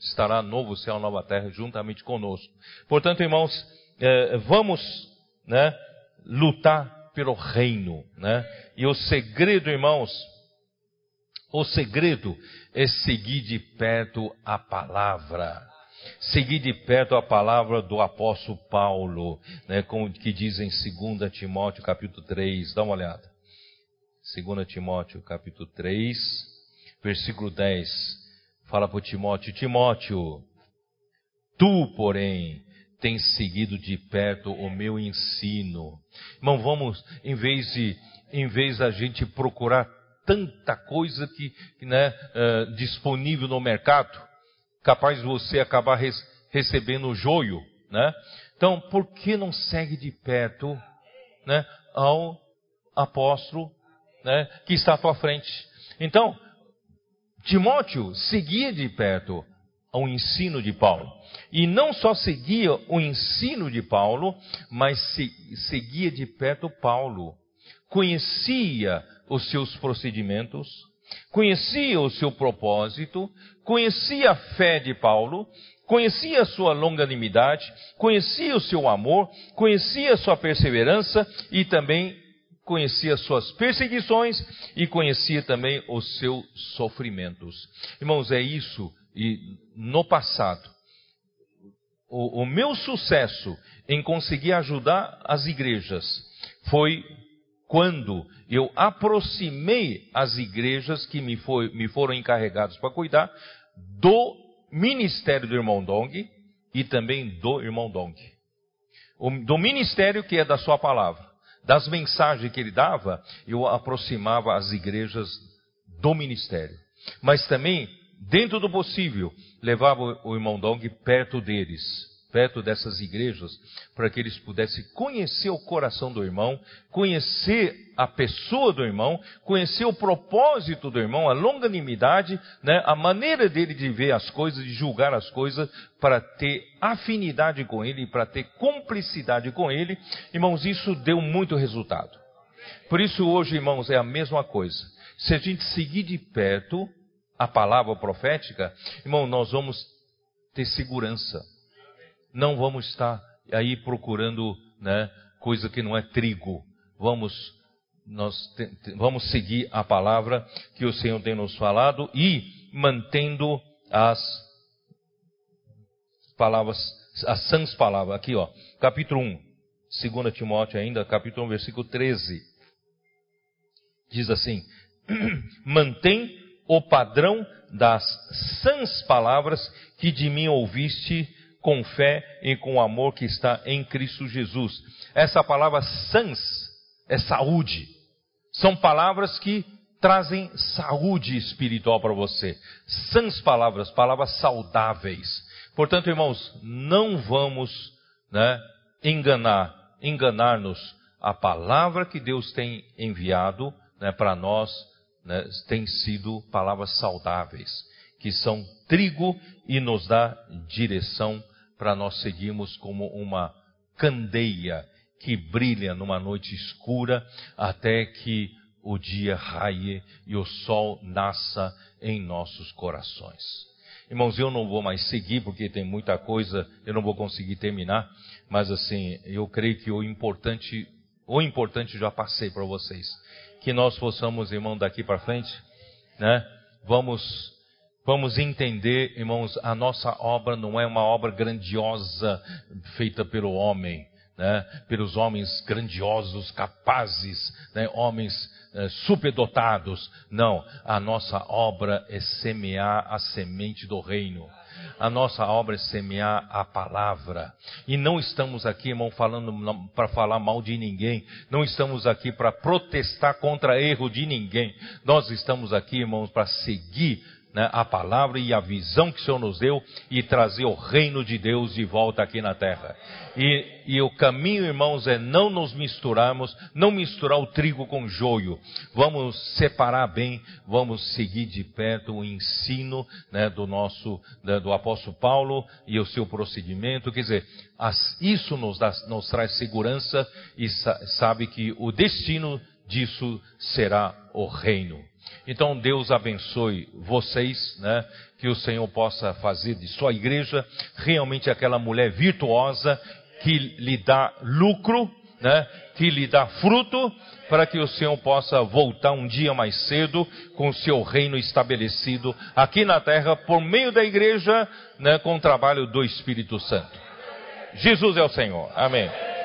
estará novo céu, nova terra juntamente conosco. Portanto, irmãos, é, vamos, né? Lutar pelo reino, né? E o segredo, irmãos, o segredo é seguir de perto a palavra. Seguir de perto a palavra do apóstolo Paulo, né, como que diz em 2 Timóteo capítulo 3, dá uma olhada. 2 Timóteo capítulo 3, versículo 10, fala para Timóteo, Timóteo, tu, porém, tens seguido de perto o meu ensino. Irmão, vamos, em vez de, em vez da gente procurar tanta coisa que, né, uh, disponível no mercado, capaz de você acabar res, recebendo o joio, né? Então, por que não segue de perto, né, ao apóstolo, né, que está à tua frente? Então, Timóteo seguia de perto ao ensino de Paulo. E não só seguia o ensino de Paulo, mas seguia de perto Paulo. Conhecia os seus procedimentos, conhecia o seu propósito, conhecia a fé de Paulo, conhecia a sua longanimidade, conhecia o seu amor, conhecia a sua perseverança e também conhecia as suas perseguições e conhecia também os seus sofrimentos. Irmãos, é isso, e no passado, o, o meu sucesso em conseguir ajudar as igrejas foi quando eu aproximei as igrejas que me, foi, me foram encarregadas para cuidar do ministério do irmão Dong e também do irmão Dong. O, do ministério que é da sua palavra. Das mensagens que ele dava, eu aproximava as igrejas do ministério. Mas também, dentro do possível, levava o irmão Dong perto deles perto dessas igrejas, para que eles pudessem conhecer o coração do irmão, conhecer a pessoa do irmão, conhecer o propósito do irmão, a longanimidade, né, a maneira dele de ver as coisas, de julgar as coisas, para ter afinidade com ele, para ter cumplicidade com ele. Irmãos, isso deu muito resultado. Por isso, hoje, irmãos, é a mesma coisa. Se a gente seguir de perto a palavra profética, irmão, nós vamos ter segurança não vamos estar aí procurando né, coisa que não é trigo. Vamos, nós te, vamos seguir a palavra que o Senhor tem nos falado e mantendo as palavras, as sãs palavras. Aqui, ó, capítulo 1, 2 Timóteo ainda, capítulo 1, versículo 13. Diz assim: *clears throat* Mantém o padrão das sãs palavras que de mim ouviste com fé e com amor que está em Cristo Jesus. Essa palavra sans é saúde. São palavras que trazem saúde espiritual para você. Sans palavras, palavras saudáveis. Portanto, irmãos, não vamos né, enganar, enganar-nos. A palavra que Deus tem enviado né, para nós né, tem sido palavras saudáveis, que são trigo e nos dá direção para nós seguirmos como uma candeia que brilha numa noite escura até que o dia raie e o sol nasça em nossos corações. Irmãos, eu não vou mais seguir porque tem muita coisa, eu não vou conseguir terminar, mas assim, eu creio que o importante, o importante já passei para vocês. Que nós possamos, irmão, daqui para frente, né? Vamos Vamos entender, irmãos, a nossa obra não é uma obra grandiosa feita pelo homem, né? pelos homens grandiosos, capazes, né? homens eh, superdotados. Não, a nossa obra é semear a semente do reino. A nossa obra é semear a palavra. E não estamos aqui, irmão, falando para falar mal de ninguém. Não estamos aqui para protestar contra erro de ninguém. Nós estamos aqui, irmãos, para seguir né, a palavra e a visão que o Senhor nos deu e trazer o reino de Deus de volta aqui na terra. E, e o caminho, irmãos, é não nos misturarmos, não misturar o trigo com o joio. Vamos separar bem, vamos seguir de perto o ensino né, do nosso, né, do apóstolo Paulo e o seu procedimento. Quer dizer, as, isso nos, dá, nos traz segurança e sa, sabe que o destino disso será o reino. Então Deus abençoe vocês, né? Que o Senhor possa fazer de sua igreja realmente aquela mulher virtuosa que lhe dá lucro, né? que lhe dá fruto, para que o Senhor possa voltar um dia mais cedo com o seu reino estabelecido aqui na terra por meio da igreja, né, com o trabalho do Espírito Santo. Jesus é o Senhor. Amém.